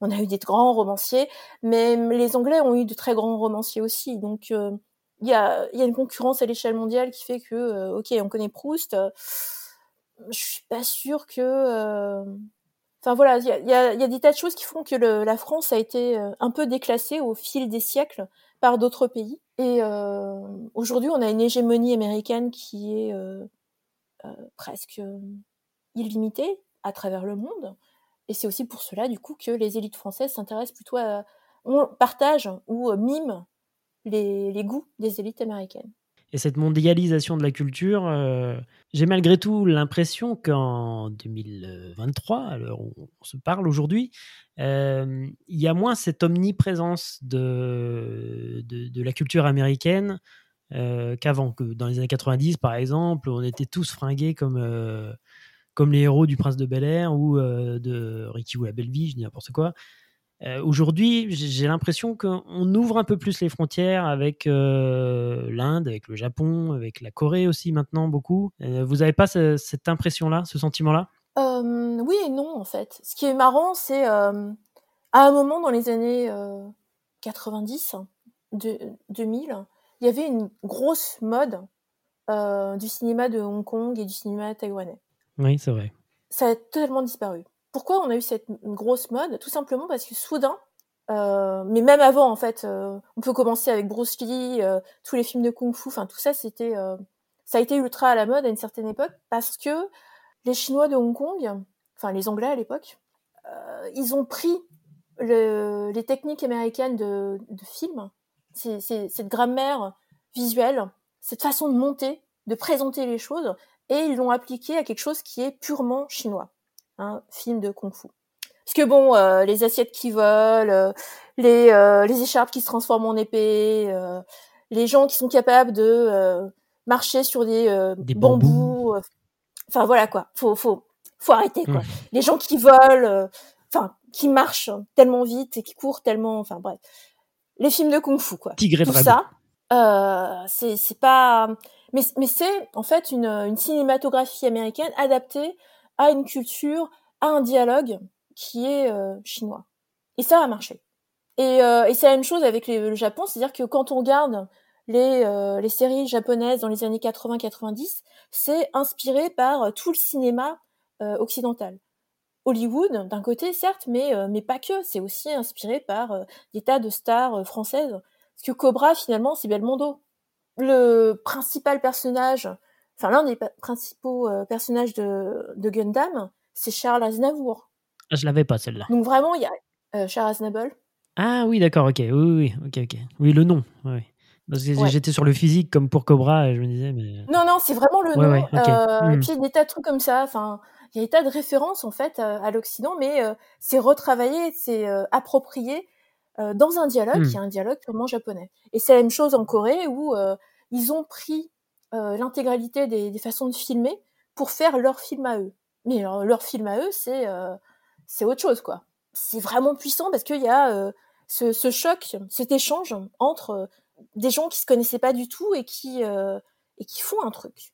on a eu des grands romanciers, mais les Anglais ont eu de très grands romanciers aussi. Donc, euh, il y, a, y, a, une concurrence à l'échelle mondiale qui fait que, euh, ok, on connaît Proust. Euh, je suis pas sûre que. Enfin voilà, il y a, y, y a, des tas de choses qui font que le, la France a été un peu déclassée au fil des siècles par d'autres pays. Et aujourd'hui, on a une hégémonie américaine qui est presque illimitée à travers le monde. Et c'est aussi pour cela, du coup, que les élites françaises s'intéressent plutôt à, on partage ou euh, miment les, les, goûts des élites américaines. Et cette mondialisation de la culture, euh, j'ai malgré tout l'impression qu'en 2023, alors on, se parle aujourd'hui, euh, il y a moins cette omniprésence de, de, la culture américaine qu'avant. Dans les années 90, par exemple, on était tous fringués comme comme les héros du Prince de Bel Air ou euh, de Ricky ou la Belle Vie, je dis n'importe quoi. Euh, aujourd'hui, j'ai l'impression qu'on ouvre un peu plus les frontières avec euh, l'Inde, avec le Japon, avec la Corée aussi maintenant beaucoup. vous n'avez pas cette impression-là, ce sentiment-là? Oui et non en fait. Ce qui est marrant, c'est à un moment dans les années 90, de, 2000, il y avait une grosse mode du cinéma de Hong Kong et du cinéma taïwanais. Oui, c'est vrai. Ça a totalement disparu. Pourquoi on a eu cette grosse mode? Tout simplement parce que soudain, euh, mais même avant en fait, euh, on peut commencer avec Bruce Lee, euh, tous les films de kung-fu, enfin tout ça c'était, ça a été ultra à la mode à une certaine époque parce que les Chinois de Hong Kong, enfin les Anglais à l'époque, ils ont pris le, les techniques américaines de, de film, c'est, cette grammaire visuelle, cette façon de monter, de présenter les choses, et ils l'ont appliqué à quelque chose qui est purement chinois, un film de kung-fu. Parce que bon, euh, les assiettes qui volent, euh, les, euh, les écharpes qui se transforment en épée, les gens qui sont capables de marcher sur des, bambous, enfin voilà quoi, faut faut faut arrêter quoi. Les gens qui volent, enfin qui marchent tellement vite et qui courent tellement, enfin bref, les films de kung-fu quoi. Tigre Tout ça, c'est c'est pas mais, mais c'est en fait une, une, cinématographie américaine adaptée à une culture, à un dialogue qui est euh, chinois. Et ça a marché. Et, euh, et c'est la même chose avec le Japon, c'est-à-dire que quand on regarde les, euh, les séries japonaises dans les années 80-90, c'est inspiré par tout le cinéma euh, occidental. Hollywood, d'un côté, certes, mais, euh, mais pas que. C'est aussi inspiré par des tas de stars françaises. Parce que Cobra, finalement, c'est Belmondo le principal personnage, enfin l'un des principaux euh, personnages de, de Gundam, c'est Charles Aznavour. Ah, je l'avais pas celle-là. Donc vraiment, il y a euh, Charles Aznavour. Ah oui, d'accord, ok, oui, oui, ok, ok. Oui, le nom, oui. Parce que j'étais sur le physique comme pour Cobra et je me disais, mais. Non, non, c'est vraiment le nom. euh, Et hmm. puis des tas de trucs comme ça. Enfin, il y a des tas de références en fait à, l'Occident, mais euh, c'est retravaillé, c'est approprié euh, dans un dialogue qui est un dialogue purement japonais. Et c'est la même chose en Corée où euh, ils ont pris euh, l'intégralité des, des, façons de filmer pour faire leur film à eux. Mais leur film à eux, c'est c'est autre chose quoi. C'est vraiment puissant parce qu'il y a ce, ce, choc, cet échange entre des gens qui se connaissaient pas du tout et qui et qui font un truc.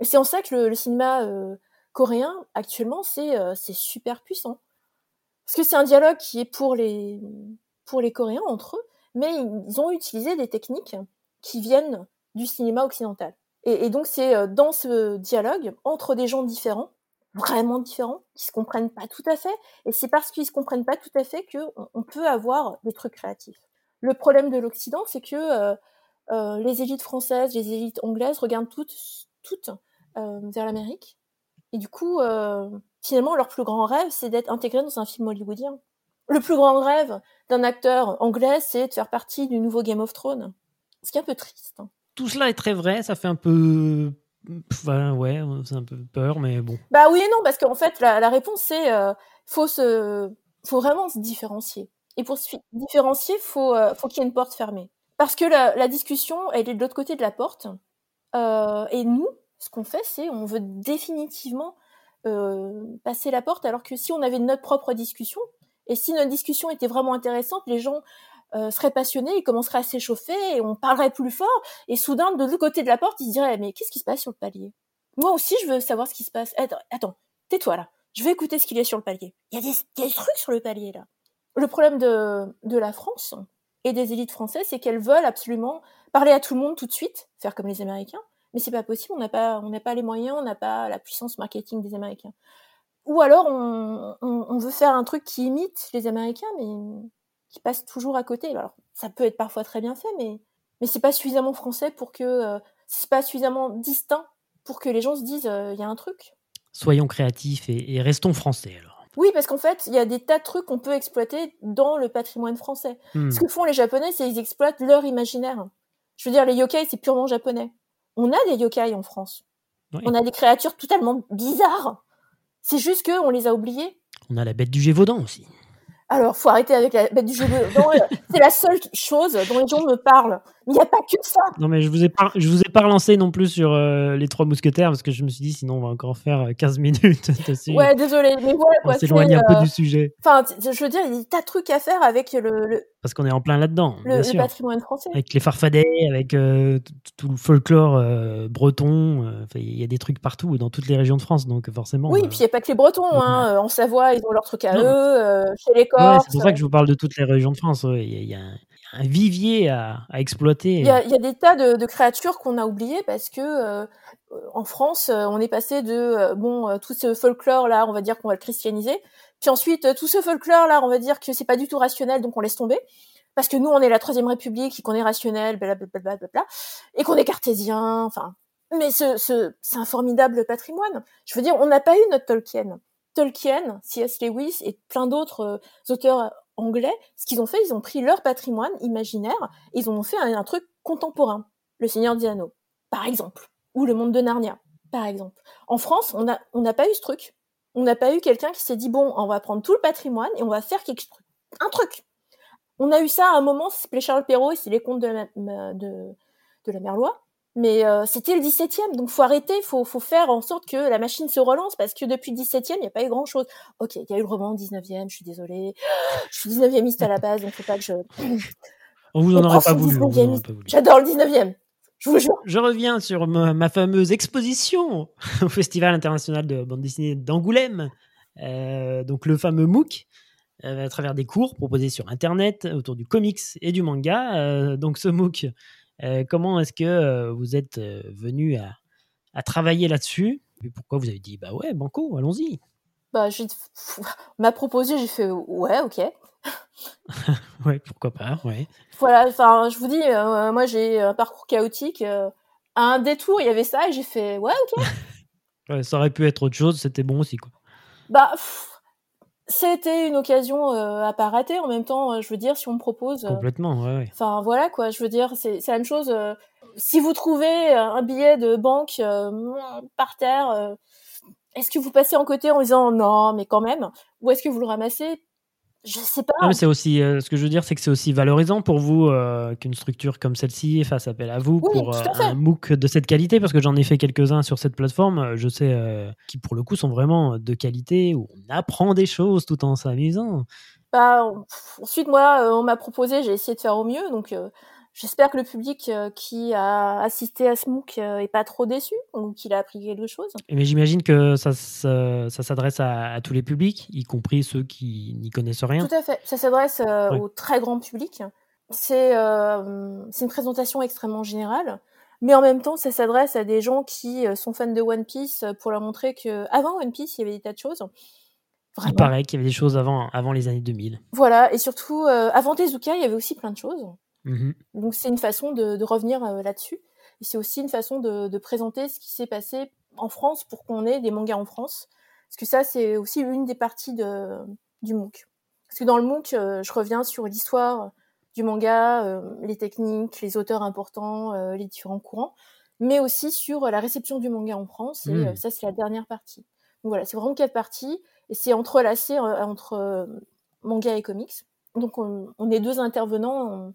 Et c'est en ça que le, le cinéma coréen actuellement c'est c'est super puissant parce que c'est un dialogue qui est pour les pour les Coréens entre eux, mais ils ont utilisé des techniques qui viennent du cinéma occidental. Et, donc c'est euh, dans ce dialogue entre des gens différents, vraiment différents, qui se comprennent pas tout à fait, et c'est parce qu'ils se comprennent pas tout à fait que on, peut avoir des trucs créatifs. Le problème de l'Occident, c'est que euh, les élites françaises, les élites anglaises regardent toutes, toutes vers l'Amérique. Et du coup, finalement, leur plus grand rêve, c'est d'être intégré dans un film hollywoodien. Le plus grand rêve d'un acteur anglais, c'est de faire partie du nouveau Game of Thrones. Ce qui est un peu triste. Hein. Tout cela est très vrai, ça fait un peu ouais, c'est un peu peur, mais bon. Bah oui et non, parce qu'en fait, la, réponse, c'est euh, faut se, faut vraiment se différencier. Et pour se différencier, faut, euh, faut qu'il y ait une porte fermée. Parce que la, discussion, elle est de l'autre côté de la porte. Euh, et nous, ce qu'on fait, c'est on veut définitivement passer la porte, alors que si on avait notre propre discussion, et si notre discussion était vraiment intéressante, les gens euh, seraient passionnés, ils commenceraient à s'échauffer, et on parlerait plus fort, et soudain, de l'autre côté de la porte, ils se diraient, mais qu'est-ce qui se passe sur le palier? Moi aussi, je veux savoir ce qui se passe. Attends, attends tais-toi là, je vais écouter ce qu'il y a sur le palier. Il y, a des, y a des trucs sur le palier là. Le problème de, de la France et des élites françaises, c'est qu'elles veulent absolument parler à tout le monde tout de suite, faire comme les Américains, mais c'est pas possible, on n'a pas, on n'a pas les moyens, on n'a pas la puissance marketing des Américains. Ou alors on, on, on, veut faire un truc qui imite les Américains, mais qui passe toujours à côté. Alors, ça peut être parfois très bien fait, mais, mais c'est pas suffisamment français pour que. Euh, c'est pas suffisamment distinct pour que les gens se disent euh, il y a un truc. Soyons créatifs et, restons français alors. Oui, parce qu'en fait, il y a des tas de trucs qu'on peut exploiter dans le patrimoine français. Hmm. Ce que font les Japonais, c'est qu'ils exploitent leur imaginaire. Je veux dire, les yokai, c'est purement japonais. On a des yokai en France. On a des créatures totalement bizarres. C'est juste qu'on les a oubliées. On a la bête du Gévaudan aussi. Alors, faut arrêter avec la bête du jeu. c'est la seule chose dont les gens me parlent. Il n'y a pas que ça. Non, mais je vous ai pas, je vous ai pas relancé non plus sur euh, les trois mousquetaires parce que je me suis dit sinon on va encore faire 15 euh, minutes. Ouais, désolé, mais voilà quoi. On s'éloigne un peu du sujet. Enfin, je veux dire, il y a des tas de trucs à faire avec le. Parce qu'on est en plein là-dedans. Le, le patrimoine français. Avec les farfadets, avec euh, tout le folklore breton. Il y a des trucs partout, dans toutes les régions de France, donc forcément. Oui, puis il n'y a pas que les Bretons. Hein. En Savoie, ils ont leurs trucs à eux. chez les Corses. Ouais, c'est pour ça que je vous parle de toutes les régions de France. Il y, y, a un vivier à, exploiter. Il y, a, des tas de, créatures qu'on a oubliées parce que euh, en France, euh, on est passé de euh, bon tout ce folklore là, on va dire qu'on va le christianiser, puis ensuite tout ce folklore là, on va dire que c'est pas du tout rationnel, donc on laisse tomber parce que nous on est la troisième République, qu'on est rationnel, blablabla, et qu'on est cartésien, enfin. Mais ce, ce c'est un formidable patrimoine. Je veux dire, on n'a pas eu notre Tolkien. Tolkien, C.S. Lewis et plein d'autres auteurs anglais, ce qu'ils ont fait, ils ont pris leur patrimoine imaginaire et ils ont fait un, truc contemporain. Le Seigneur des Anneaux, par exemple. Ou le monde de Narnia, par exemple. En France, on n'a on pas eu ce truc. On n'a pas eu quelqu'un qui s'est dit, bon, on va prendre tout le patrimoine et on va faire quelque chose. Un truc. On a eu ça à un moment, c'est Charles Perrault et c'est les contes de la, de, de la Merlois mais euh, c'était le 17e, donc faut arrêter, faut, faut faire en sorte que la machine se relance, parce que depuis le 17e, il n'y a pas eu grand-chose. Ok, il y a eu le roman 19e, je suis désolée. Je suis 19e à la base, donc faut pas que je... On vous en aurait pas voulu. J'adore le 19e. Je vous jure. Je reviens sur ma, fameuse exposition au Festival international de bande dessinée d'Angoulême. Euh, donc le fameux MOOC, euh, à travers des cours proposés sur Internet autour du comics et du manga. donc ce MOOC euh, comment est-ce que euh, vous êtes euh, venu à, travailler là-dessus? Et pourquoi vous avez dit, bah ouais, banco, allons-y bah, on m'a proposé, j'ai fait ouais, ok. ouais, pourquoi pas, ouais. Voilà, enfin, je vous dis, moi j'ai un parcours chaotique. à un détour, il y avait ça et j'ai fait ouais, ok. ouais, ça aurait pu être autre chose, c'était bon aussi, quoi. Bah, c'était une occasion euh, à pas rater. En même temps, euh, je veux dire, si on me propose. Euh, Complètement, ouais, Enfin, voilà, quoi. Je veux dire, c'est la même chose. si vous trouvez un billet de banque par terre, est-ce que vous passez en côté en disant non, mais quand même? Ou est-ce que vous le ramassez je sais pas. mais c'est aussi, euh, ce que je veux dire, c'est que c'est aussi valorisant pour vous euh, qu'une structure comme celle-ci fasse appel à vous pour euh, un MOOC de cette qualité, parce que j'en ai fait quelques-uns sur cette plateforme, je sais, qui pour le coup sont vraiment de qualité, où on apprend des choses tout en s'amusant. Bah, ensuite, moi, on m'a proposé, j'ai essayé de faire au mieux, donc J'espère que le public euh, qui a assisté à ce MOOC euh, est pas trop déçu ou qu'il a appris quelque chose. Mais j'imagine que ça, ça, s'adresse à, tous les publics, y compris ceux qui n'y connaissent rien. Tout à fait. Ça s'adresse euh, au très grand public. C'est une présentation extrêmement générale, mais en même temps, ça s'adresse à des gens qui sont fans de One Piece pour leur montrer que avant One Piece, il y avait des tas de choses. Il paraît qu'il y avait des choses avant, avant les années 2000. Voilà, et surtout, avant Tezuka, il y avait aussi plein de choses Mmh Donc c'est une façon de, de revenir euh, là-dessus. Et c'est aussi une façon de, de présenter ce qui s'est passé en France pour qu'on ait des mangas en France. Parce que ça, c'est aussi une des parties de, du MOOC. Parce que dans le MOOC, euh, je reviens sur l'histoire du manga, euh, les techniques, les auteurs importants, les différents courants, mais aussi sur la réception du manga en France. Et Mm. euh, ça, c'est la dernière partie. Donc voilà, c'est vraiment quatre parties. Et c'est entrelacé entre manga et comics. Donc on, on est deux intervenants, on,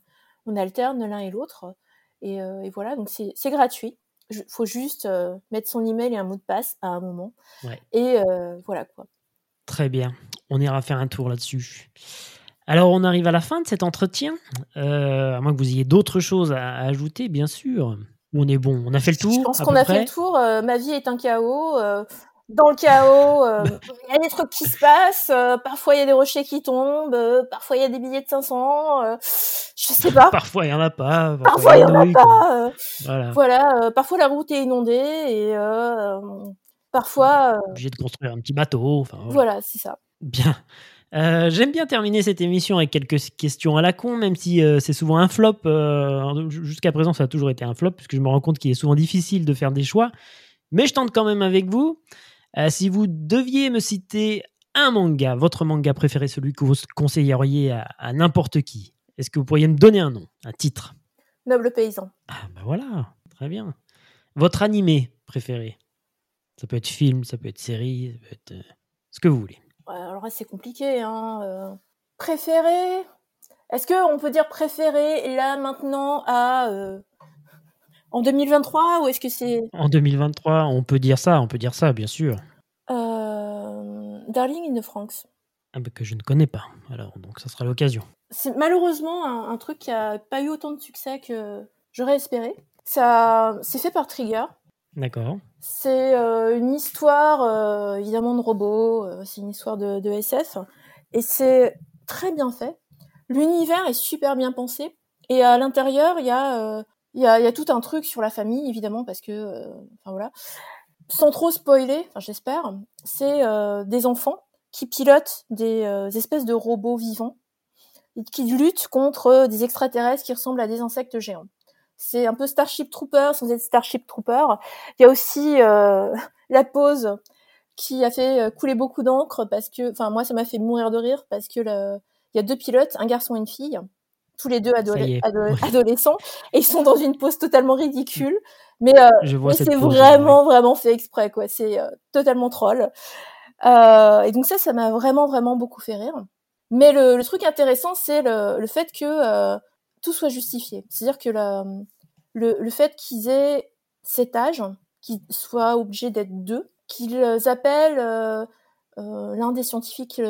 on alterne l'un et l'autre. Et, euh, et voilà, donc c'est gratuit. Il faut juste euh, mettre son email et un mot de passe à un moment. Ouais. Et euh, voilà quoi. Très bien. On ira faire un tour là-dessus. Alors, on arrive à la fin de cet entretien. Euh, à moins que vous ayez d'autres choses à, à ajouter, bien sûr. On est bon. On a fait le tour. Je pense qu'on a près fait le tour. euh, ma vie est un chaos. euh, dans le chaos, euh, il y a des trucs qui se passent. euh, parfois, il y a des rochers qui tombent. euh, parfois, il y a des billets de 500. euh, je sais pas. Parfois, il n'y en a pas. Parfois, il y en a pas. Voilà. voilà. parfois, la route est inondée. Et parfois, Obligé de construire un petit bateau. Enfin, voilà. voilà, c'est ça. Bien. Euh, J'aime bien terminer cette émission avec quelques questions à la con, même si euh, c'est souvent un flop. euh, Jusqu'à présent, ça a toujours été un flop, puisque je me rends compte qu'il est souvent difficile de faire des choix. Mais je tente quand même avec vous. Euh, si vous deviez me citer un manga, votre manga préféré, celui que vous conseilleriez à, à n'importe qui, est-ce que vous pourriez me donner un nom, un titre? Noble paysan. Ah, ben voilà, très bien. Votre animé préféré? Ça peut être film, ça peut être série, ça peut être euh, ce que vous voulez. Ouais, alors là, c'est compliqué. Hein. euh. Préféré? Est-ce qu'on peut dire préféré là, maintenant, à. euh, en 2023 Ou est-ce que c'est. En 2023, on peut dire ça, on peut dire ça, bien sûr. euh, Darling in the Franks Ah, bah, que je ne connais pas. Alors, donc ça sera l'occasion. C'est malheureusement un, un truc qui a pas eu autant de succès que j'aurais espéré. Ça, c'est fait par Trigger. D'accord. C'est euh, une histoire euh, évidemment de robots, euh, c'est une histoire de, de SF et c'est très bien fait. L'univers est super bien pensé et à l'intérieur il y a il y, a, y a tout un truc sur la famille évidemment parce que euh, enfin voilà sans trop spoiler, j'espère, c'est euh, des enfants qui pilotent des euh, espèces de robots vivants et qui luttent contre des extraterrestres qui ressemblent à des insectes géants. C'est un peu Starship Trooper sans être Starship Trooper. Il y a aussi euh, la pause qui a fait couler beaucoup d'encre parce que, enfin moi ça m'a fait mourir de rire parce que le, il y a deux pilotes, un garçon et une fille, tous les deux Ouais. adolescents, et ils sont dans une pose totalement ridicule. Mais, euh, mais c'est vraiment vraiment fait exprès quoi. C'est euh, totalement troll. Euh, et donc ça, ça m'a vraiment vraiment beaucoup fait rire. Mais le, le truc intéressant, c'est le, le fait que euh, tout soit justifié. C'est-à-dire que la, le, le fait qu'ils aient cet âge, qu'ils soient obligés d'être deux, qu'ils appellent euh, euh, l'un des scientifiques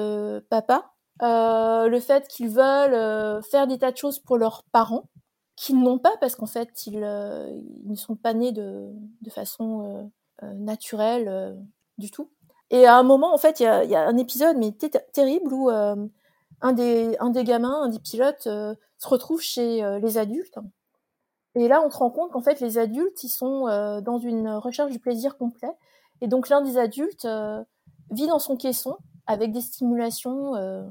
papa, le fait qu'ils veulent euh, faire des tas de choses pour leurs parents, qu'ils n'ont pas parce qu'en fait ils, euh, ne sont pas nés de, de façon euh, euh, naturelle euh, du tout. Et à un moment, en fait, il y a, un épisode mais terrible où euh, un, des, un des gamins, un des pilotes, euh, se retrouve chez euh, les adultes. Et là, on se rend compte qu'en fait, les adultes, ils sont euh, dans une recherche du plaisir complet. Et donc, l'un des adultes euh, vit dans son caisson avec des stimulations euh,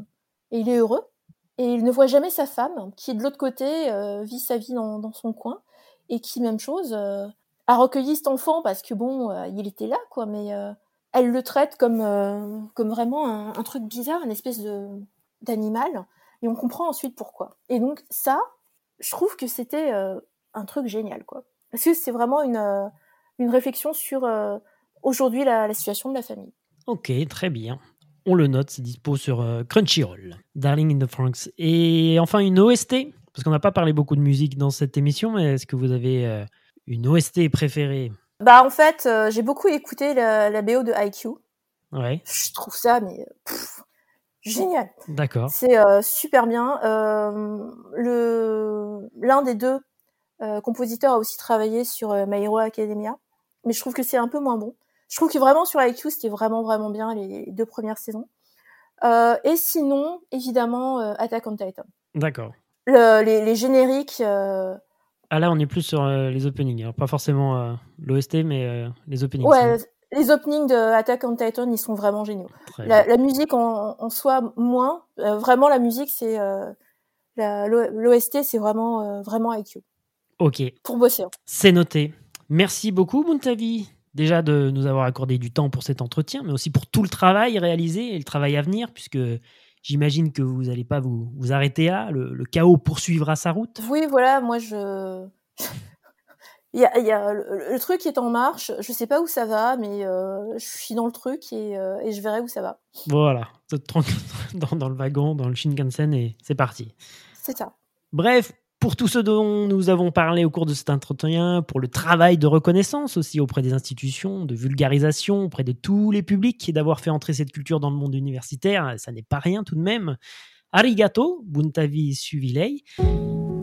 et il est heureux. Et il ne voit jamais sa femme, qui de l'autre côté euh, vit sa vie dans, son coin et qui, même chose, euh, a recueilli cet enfant parce que bon, euh, il était là, quoi, mais elle le traite comme, comme vraiment un, truc bizarre, une espèce d'animal. Et on comprend ensuite pourquoi. Et donc, ça, je trouve que c'était un truc génial, quoi. Parce que c'est vraiment une, une réflexion sur aujourd'hui la, la situation de la famille. Ok, très bien. On le note, c'est dispo sur euh, Crunchyroll. Darling in the Franks. Et enfin, une OST, parce qu'on n'a pas parlé beaucoup de musique dans cette émission, mais est-ce que vous avez euh, une OST préférée? Bah, en fait, euh, j'ai beaucoup écouté la, la BO de IQ. Ouais, Je trouve ça, mais pff, génial. d'accord. C'est euh, super bien. Euh, le l'un des deux compositeurs a aussi travaillé sur My Hero Academia, mais je trouve que c'est un peu moins bon. Je trouve que vraiment sur IQ c'était vraiment vraiment bien les deux premières saisons. Euh, et sinon, évidemment, euh, Attack on Titan. D'accord. Le- les, les génériques, euh, Ah là, on est plus sur les openings. Alors, pas forcément l'OST, mais les openings. ouais, les openings de Attack on Titan, ils sont vraiment géniaux. La, musique en, en soi moins. Vraiment, la musique c'est L'OST, c'est vraiment, vraiment IQ. Ok. Pour bosser. Hein. C'est noté. Merci beaucoup, Muntavi, déjà de nous avoir accordé du temps pour cet entretien, mais aussi pour tout le travail réalisé et le travail à venir, puisque j'imagine que vous n'allez pas vous, vous arrêter là. Le, chaos poursuivra sa route. Oui, voilà, moi je. il y a, y a le, truc est en marche, je sais pas où ça va, mais euh, je suis dans le truc et, euh, et, je verrai où ça va. Voilà, dans, dans le wagon, dans le Shinkansen et c'est parti. C'est ça. Bref, pour tout ce dont nous avons parlé au cours de cet entretien, pour le travail de reconnaissance aussi auprès des institutions, de vulgarisation auprès de tous les publics et d'avoir fait entrer cette culture dans le monde universitaire, ça n'est pas rien tout de même. Arigato, Buntavi Suvilei.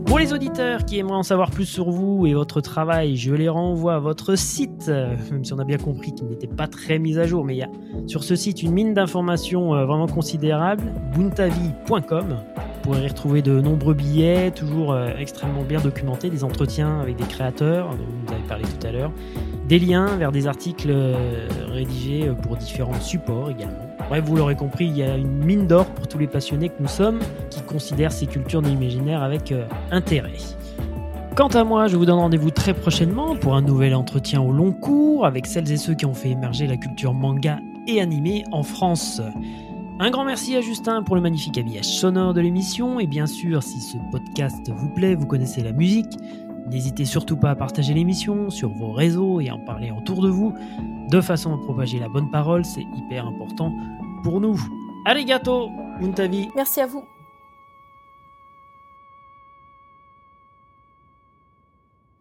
Pour les auditeurs qui aimeraient en savoir plus sur vous et votre travail, je les renvoie à votre site, même si on a bien compris qu'il n'était pas très mis à jour, mais il y a sur ce site une mine d'informations euh, vraiment considérable, buntavi.com pourrez y retrouver de nombreux billets, toujours euh, extrêmement bien documentés, des entretiens avec des créateurs, dont vous avez parlé tout à l'heure, des liens vers des articles euh, rédigés euh, pour différents supports également. Bref, vous l'aurez compris, il y a une mine d'or pour tous les passionnés que nous sommes qui considèrent ces cultures de l'imaginaire avec intérêt. Quant à moi, je vous donne rendez-vous très prochainement pour un nouvel entretien au long cours avec celles et ceux qui ont fait émerger la culture manga et animée en France. Un grand merci à Justin pour le magnifique habillage sonore de l'émission et bien sûr si ce podcast vous plaît, vous connaissez la musique, n'hésitez surtout pas à partager l'émission sur vos réseaux et en parler autour de vous de façon à propager la bonne parole, c'est hyper important pour nous. Arigato, Muntavi. Merci à vous.